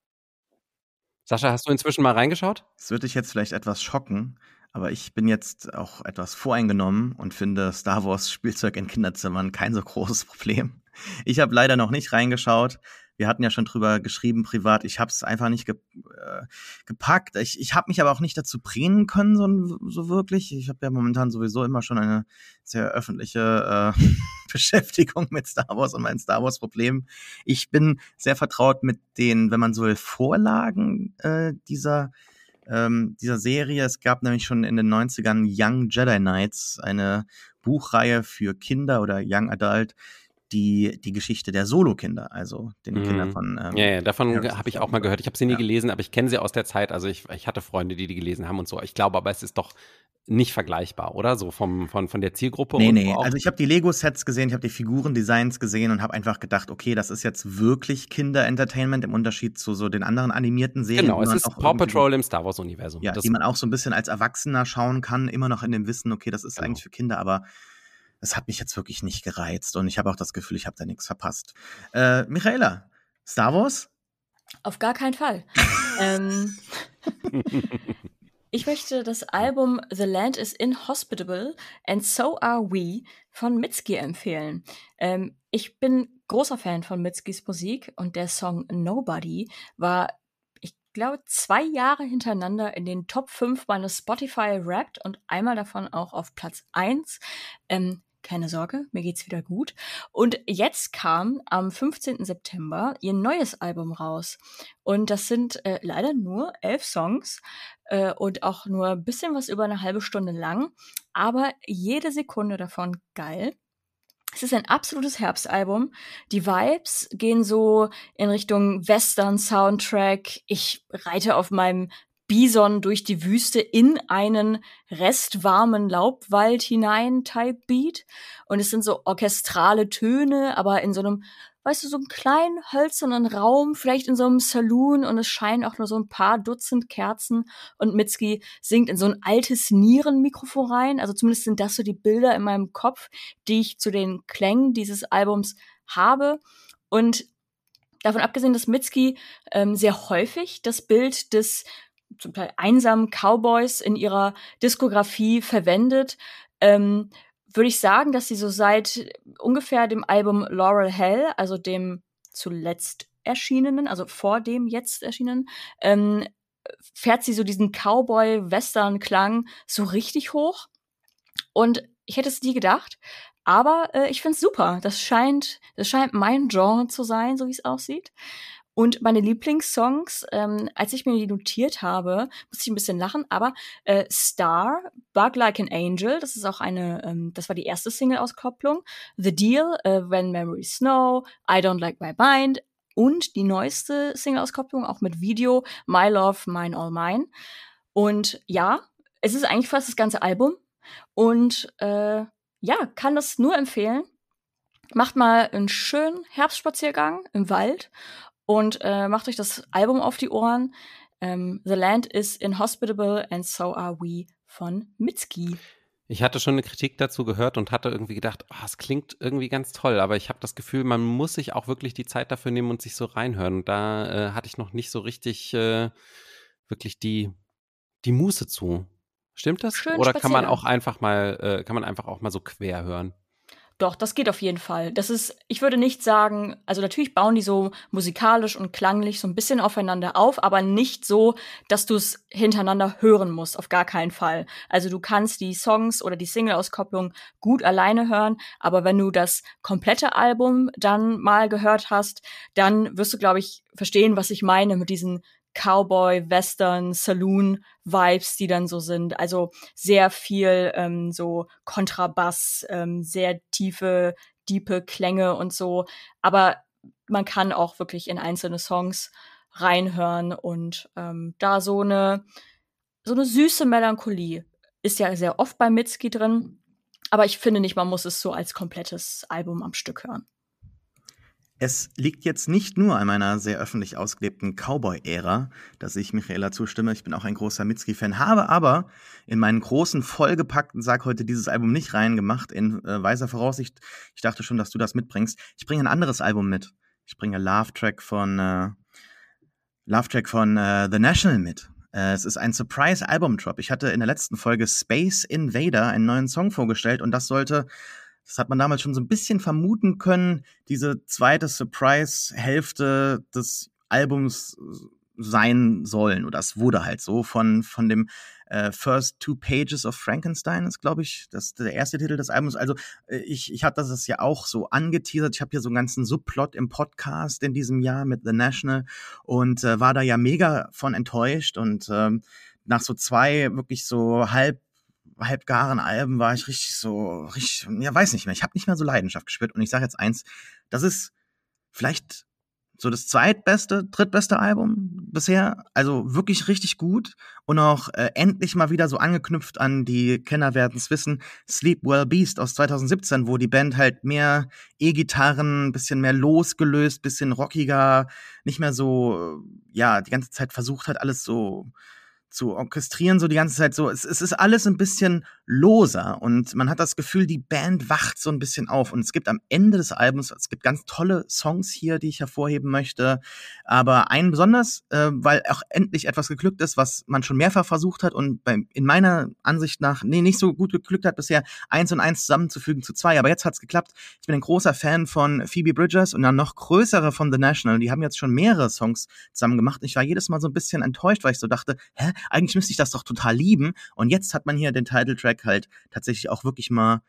Speaker 4: Sascha, hast du inzwischen mal reingeschaut?
Speaker 1: Das würde dich jetzt vielleicht etwas schocken, aber ich bin jetzt auch etwas voreingenommen und finde Star Wars Spielzeug in Kinderzimmern kein so großes Problem. Ich habe leider noch nicht reingeschaut, wir hatten ja schon drüber geschrieben privat. Ich habe es einfach nicht ge äh, gepackt. Ich, ich habe mich aber auch nicht dazu bringen können, so, so wirklich. Ich habe ja momentan sowieso immer schon eine sehr öffentliche äh, Beschäftigung mit Star Wars und meinen Star Wars Problemen. Ich bin sehr vertraut mit den, wenn man so will, Vorlagen äh, dieser ähm, dieser Serie. Es gab nämlich schon in den 90ern Young Jedi Knights, eine Buchreihe für Kinder oder Young Adult, die, die Geschichte der Solo-Kinder, also den mhm. Kindern von.
Speaker 4: Ähm, ja, ja, davon habe ich auch mal gehört. Ich habe sie nie ja. gelesen, aber ich kenne sie aus der Zeit. Also ich, ich hatte Freunde, die die gelesen haben und so. Ich glaube aber, es ist doch nicht vergleichbar, oder? So vom, von, von der Zielgruppe.
Speaker 1: Nee, nee. Also ich habe die Lego-Sets gesehen, ich habe die Figurendesigns gesehen und habe einfach gedacht, okay, das ist jetzt wirklich Kinder-Entertainment im Unterschied zu so den anderen animierten Serien.
Speaker 4: Genau, es ist Paw Patrol im Star Wars-Universum.
Speaker 1: Ja, das die man auch so ein bisschen als Erwachsener schauen kann, immer noch in dem Wissen, okay, das ist genau. eigentlich für Kinder, aber es hat mich jetzt wirklich nicht gereizt und ich habe auch das Gefühl, ich habe da nichts verpasst. Äh, Michaela, Star Wars?
Speaker 3: Auf gar keinen Fall. ähm, ich möchte das Album The Land is Inhospitable and So Are We von Mitski empfehlen. Ähm, ich bin großer Fan von Mitskis Musik und der Song Nobody war ich glaube, zwei Jahre hintereinander in den Top 5 meines Spotify Wrapped und einmal davon auch auf Platz 1. Ähm, keine Sorge, mir geht's wieder gut. Und jetzt kam am 15. September ihr neues Album raus. Und das sind äh, leider nur elf Songs äh, und auch nur ein bisschen was über eine halbe Stunde lang. Aber jede Sekunde davon geil. Es ist ein absolutes Herbstalbum. Die Vibes gehen so in Richtung Western-Soundtrack. Ich reite auf meinem Bison durch die Wüste in einen restwarmen Laubwald hinein Type Beat. Und es sind so orchestrale Töne, aber in so einem, weißt du, so einem kleinen hölzernen Raum, vielleicht in so einem Saloon und es scheinen auch nur so ein paar Dutzend Kerzen und Mitski singt in so ein altes Nierenmikrofon rein. Also zumindest sind das so die Bilder in meinem Kopf, die ich zu den Klängen dieses Albums habe. Und davon abgesehen, dass Mitski ähm, sehr häufig das Bild des zum Teil einsamen Cowboys in ihrer Diskografie verwendet, ähm, würde ich sagen, dass sie so seit ungefähr dem Album Laurel Hell, also dem zuletzt erschienenen, also vor dem jetzt erschienenen, ähm, fährt sie so diesen Cowboy-Western-Klang so richtig hoch. Und ich hätte es nie gedacht, aber äh, ich finde es super. Das scheint, das scheint mein Genre zu sein, so wie es aussieht. Und meine Lieblingssongs, ähm, als ich mir die notiert habe, musste ich ein bisschen lachen, aber äh, Star, Bug Like an Angel, das ist auch eine, ähm, das war die erste Single-Auskopplung, The Deal, äh, When Memories Snow, I Don't Like My Mind und die neueste Single-Auskopplung, auch mit Video, My Love, Mine All Mine. Und ja, es ist eigentlich fast das ganze Album und äh, ja, kann das nur empfehlen. Macht mal einen schönen Herbstspaziergang im Wald und äh, macht euch das Album auf die Ohren. Ähm, The Land is Inhospitable and So Are We von Mitski.
Speaker 5: Ich hatte schon eine Kritik dazu gehört und hatte irgendwie gedacht, oh, es klingt irgendwie ganz toll, aber ich habe das Gefühl, man muss sich auch wirklich die Zeit dafür nehmen und sich so reinhören. Und da äh, hatte ich noch nicht so richtig äh, wirklich die, die Muße zu. Stimmt das?
Speaker 3: Schön
Speaker 5: Oder kann man auch einfach mal, äh, kann man einfach auch mal so quer hören?
Speaker 3: Doch, das geht auf jeden Fall. Das ist, ich würde nicht sagen, also natürlich bauen die so musikalisch und klanglich so ein bisschen aufeinander auf, aber nicht so, dass du es hintereinander hören musst, auf gar keinen Fall. Also du kannst die Songs oder die Single-Auskopplung gut alleine hören, aber wenn du das komplette Album dann mal gehört hast, dann wirst du, glaube ich, verstehen, was ich meine mit diesen Cowboy, Western, Saloon Vibes, die dann so sind. Also sehr viel ähm, so Kontrabass, ähm, sehr tiefe, diepe Klänge und so. Aber man kann auch wirklich in einzelne Songs reinhören und ähm, da so eine so eine süße Melancholie ist ja sehr oft bei Mitski drin. Aber ich finde nicht, man muss es so als komplettes Album am Stück hören.
Speaker 1: Es liegt jetzt nicht nur an meiner sehr öffentlich ausgelebten Cowboy-Ära, dass ich Michaela zustimme. Ich bin auch ein großer Mitski-Fan, habe aber in meinen großen, vollgepackten Sack heute dieses Album nicht reingemacht, in äh, weiser Voraussicht. Ich dachte schon, dass du das mitbringst. Ich bringe ein anderes Album mit. Ich bringe Love Track von, äh, Love Track von äh, The National mit. Äh, es ist ein Surprise-Album-Drop. Ich hatte in der letzten Folge Space Invader einen neuen Song vorgestellt und das sollte das hat man damals schon so ein bisschen vermuten können, diese zweite Surprise-Hälfte des Albums sein sollen. Oder es wurde halt so von, von dem äh, First Two Pages of Frankenstein ist, glaube ich, das der erste Titel des Albums. Also äh, ich, ich hatte das ja auch so angeteasert. Ich habe hier so einen ganzen Subplot im Podcast in diesem Jahr mit The National und äh, war da ja mega von enttäuscht und ähm, nach so zwei wirklich so halb halbgaren Alben war ich richtig so, richtig, ja, weiß nicht mehr. Ich habe nicht mehr so Leidenschaft gespürt. Und ich sage jetzt eins, das ist vielleicht so das zweitbeste, drittbeste Album bisher. Also wirklich richtig gut. Und auch äh, endlich mal wieder so angeknüpft an die Kenner werden es wissen, Sleep Well Beast aus 2017, wo die Band halt mehr E-Gitarren, bisschen mehr losgelöst, bisschen rockiger, nicht mehr so, ja, die ganze Zeit versucht hat, alles so zu orchestrieren, so die ganze Zeit so. Es, es ist alles ein bisschen loser und man hat das Gefühl, die Band wacht so ein bisschen auf. Und es gibt am Ende des Albums, es gibt ganz tolle Songs hier, die ich hervorheben möchte. Aber einen besonders, äh, weil auch endlich etwas geglückt ist, was man schon mehrfach versucht hat und bei, in meiner Ansicht nach, nee, nicht so gut geglückt hat bisher, eins und eins zusammenzufügen zu zwei. Aber jetzt hat's geklappt. Ich bin ein großer Fan von Phoebe Bridgers und dann noch größere von The National. Die haben jetzt schon mehrere Songs zusammen gemacht. Ich war jedes Mal so ein bisschen enttäuscht, weil ich so dachte, hä, eigentlich müsste ich das doch total lieben. Und jetzt hat man hier den Titeltrack halt tatsächlich auch wirklich mal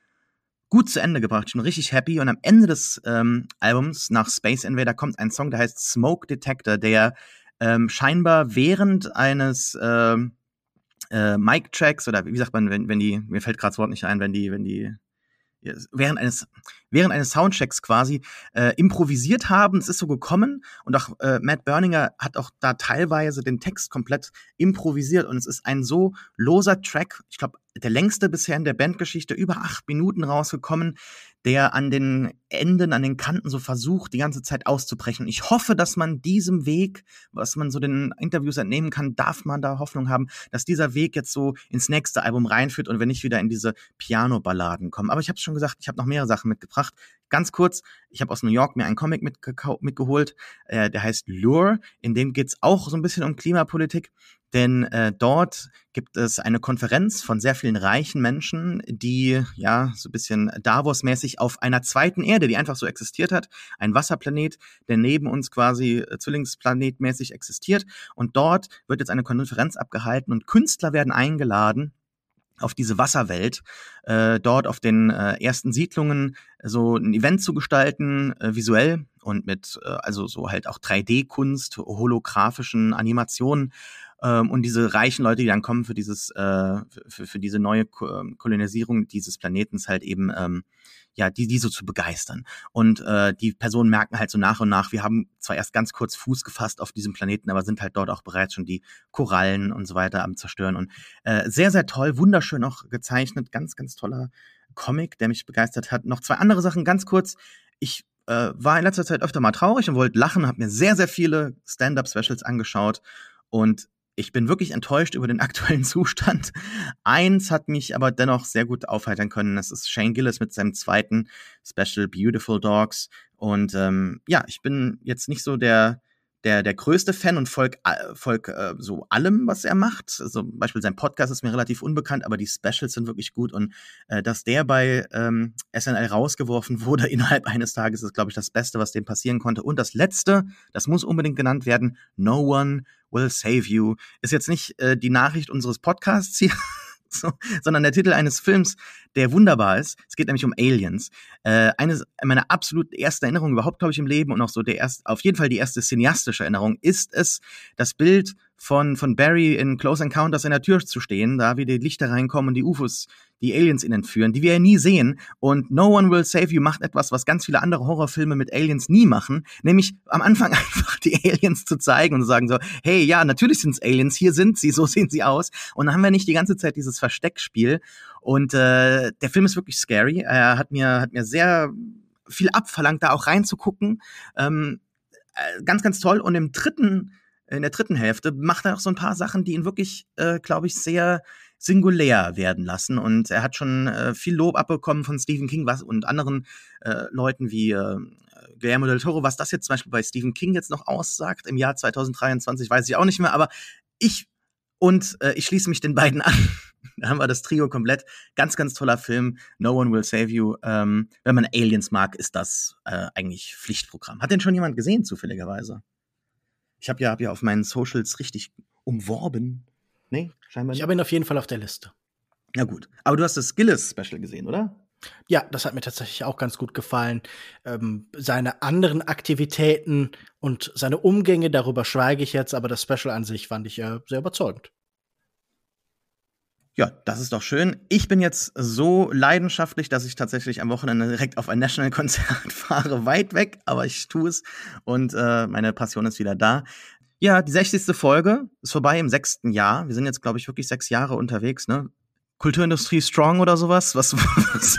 Speaker 1: gut zu Ende gebracht. Ich bin richtig happy. Und am Ende des ähm, Albums nach Space Invader kommt ein Song, der heißt Smoke Detector, der ähm, scheinbar während eines ähm, äh, Mic-Tracks oder wie sagt man, wenn, wenn die, mir fällt gerade das Wort nicht ein, wenn die, wenn die während eines während eines Soundchecks quasi äh, improvisiert haben. Es ist so gekommen und auch äh, Matt Berninger hat auch da teilweise den Text komplett improvisiert und es ist ein so loser Track. Ich glaube, der längste bisher in der Bandgeschichte, über acht Minuten rausgekommen, der an den Enden, an den Kanten so versucht, die ganze Zeit auszubrechen. Ich hoffe, dass man diesem Weg, was man so den Interviews entnehmen kann, darf man da Hoffnung haben, dass dieser Weg jetzt so ins nächste Album reinführt und wir nicht wieder in diese Piano-Balladen kommen. Aber ich habe schon gesagt, ich habe noch mehrere Sachen mitgebracht. Ganz kurz, ich habe aus New York mir einen Comic mitgeholt, äh, der heißt Lure. In dem geht's auch so ein bisschen um Klimapolitik. Denn äh, dort gibt es eine Konferenz von sehr vielen reichen Menschen, die ja so ein bisschen Davos-mäßig auf einer zweiten Erde, die einfach so existiert hat, ein Wasserplanet, der neben uns quasi äh, Zwillingsplanetmäßig existiert. Und dort wird jetzt eine Konferenz abgehalten und Künstler werden eingeladen, auf diese Wasserwelt, äh, dort auf den äh, ersten Siedlungen so ein Event zu gestalten, äh, visuell und mit äh, also so halt auch 3D-Kunst, holographischen Animationen ähm, und diese reichen Leute, die dann kommen für dieses, äh, für, für diese neue ähm, Kolonisierung dieses Planetens halt eben, ähm, ja, die, die so zu begeistern. Und äh, die Personen merken halt so nach und nach, wir haben zwar erst ganz kurz Fuß gefasst auf diesem Planeten, aber sind halt dort auch bereits schon die Korallen und so weiter am Zerstören. Und äh, sehr, sehr toll, wunderschön auch gezeichnet, ganz, ganz toller Comic, der mich begeistert hat. Noch zwei andere Sachen, ganz kurz. Ich äh, war in letzter Zeit öfter mal traurig und wollte lachen, habe mir sehr, sehr viele Stand-up-Specials angeschaut und ich bin wirklich enttäuscht über den aktuellen Zustand. Eins hat mich aber dennoch sehr gut aufheitern können. Das ist Shane Gillis mit seinem zweiten Special Beautiful Dogs. Und ähm, ja, ich bin jetzt nicht so der der, der größte Fan und folg, äh, äh, so allem, was er macht. Also zum Beispiel sein Podcast ist mir relativ unbekannt, aber die Specials sind wirklich gut. Und äh, dass der bei ähm, SNL rausgeworfen wurde innerhalb eines Tages, ist, glaube ich, das Beste, was dem passieren konnte. Und das Letzte, das muss unbedingt genannt werden, No One Will Save You, ist jetzt nicht äh, die Nachricht unseres Podcasts hier. so, sondern der Titel eines Films, der wunderbar ist. Es geht nämlich um Aliens. Äh, eine meiner absolut ersten Erinnerungen überhaupt, glaube ich, im Leben und auch so der erste, auf jeden Fall die erste cineastische Erinnerung ist es, das Bild von, von Barry in Close Encounters in der Tür zu stehen, da wie die Lichter reinkommen und die UFOs die Aliens ihn entführen, die wir ja nie sehen. Und No One Will Save You macht etwas, was ganz viele andere Horrorfilme mit Aliens nie machen, nämlich am Anfang einfach die Aliens zu zeigen und zu sagen so, hey, ja, natürlich sind es Aliens, hier sind sie, so sehen sie aus. Und dann haben wir nicht die ganze Zeit dieses Versteckspiel. Und äh, der Film ist wirklich scary. Er hat mir, hat mir sehr viel abverlangt, da auch reinzugucken. Ähm, äh, ganz, ganz toll. Und im dritten, in der dritten Hälfte macht er auch so ein paar Sachen, die ihn wirklich, äh, glaube ich, sehr singulär werden lassen. Und er hat schon äh, viel Lob abbekommen von Stephen King was, und anderen äh, Leuten wie äh, Guillermo del Toro. Was das jetzt zum Beispiel bei Stephen King jetzt noch aussagt im Jahr 2023, weiß ich auch nicht mehr. Aber ich und äh, ich schließe mich den beiden an. da haben wir das Trio komplett. Ganz, ganz toller Film. No One Will Save You. Ähm, wenn man Aliens mag, ist das äh, eigentlich Pflichtprogramm. Hat den schon jemand gesehen, zufälligerweise? Ich habe ja, hab ja auf meinen Socials richtig umworben. Nee, scheinbar nicht.
Speaker 2: Ich habe ihn auf jeden Fall auf der Liste.
Speaker 1: Ja, gut. Aber du hast das Skillis-Special gesehen, oder?
Speaker 2: Ja, das hat mir tatsächlich auch ganz gut gefallen. Ähm, seine anderen Aktivitäten und seine Umgänge, darüber schweige ich jetzt, aber das Special an sich fand ich äh, sehr überzeugend.
Speaker 1: Ja, das ist doch schön. Ich bin jetzt so leidenschaftlich, dass ich tatsächlich am Wochenende direkt auf ein National-Konzert fahre, weit weg, aber ich tue es und äh, meine Passion ist wieder da. Ja, die 60. Folge ist vorbei im sechsten Jahr. Wir sind jetzt, glaube ich, wirklich sechs Jahre unterwegs, ne? Kulturindustrie Strong oder sowas? Was, was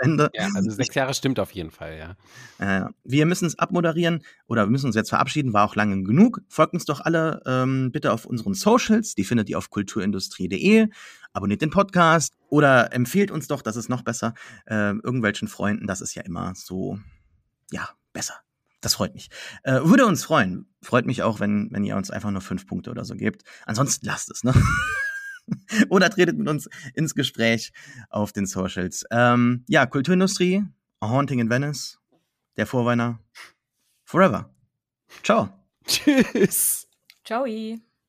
Speaker 5: Ende? Ja, also sechs Jahre stimmt auf jeden Fall, ja.
Speaker 1: Äh, wir müssen es abmoderieren oder wir müssen uns jetzt verabschieden, war auch lange genug. Folgt uns doch alle ähm, bitte auf unseren Socials, die findet ihr auf kulturindustrie.de. Abonniert den Podcast oder empfehlt uns doch, das ist noch besser, äh, irgendwelchen Freunden, das ist ja immer so, ja, besser. Das freut mich. Äh, würde uns freuen. Freut mich auch, wenn, wenn ihr uns einfach nur fünf Punkte oder so gebt. Ansonsten lasst es, ne? oder tretet mit uns ins Gespräch auf den Socials. Ähm, ja, Kulturindustrie, A Haunting in Venice, der Vorweiner, Forever. Ciao.
Speaker 5: Tschüss.
Speaker 3: Ciao.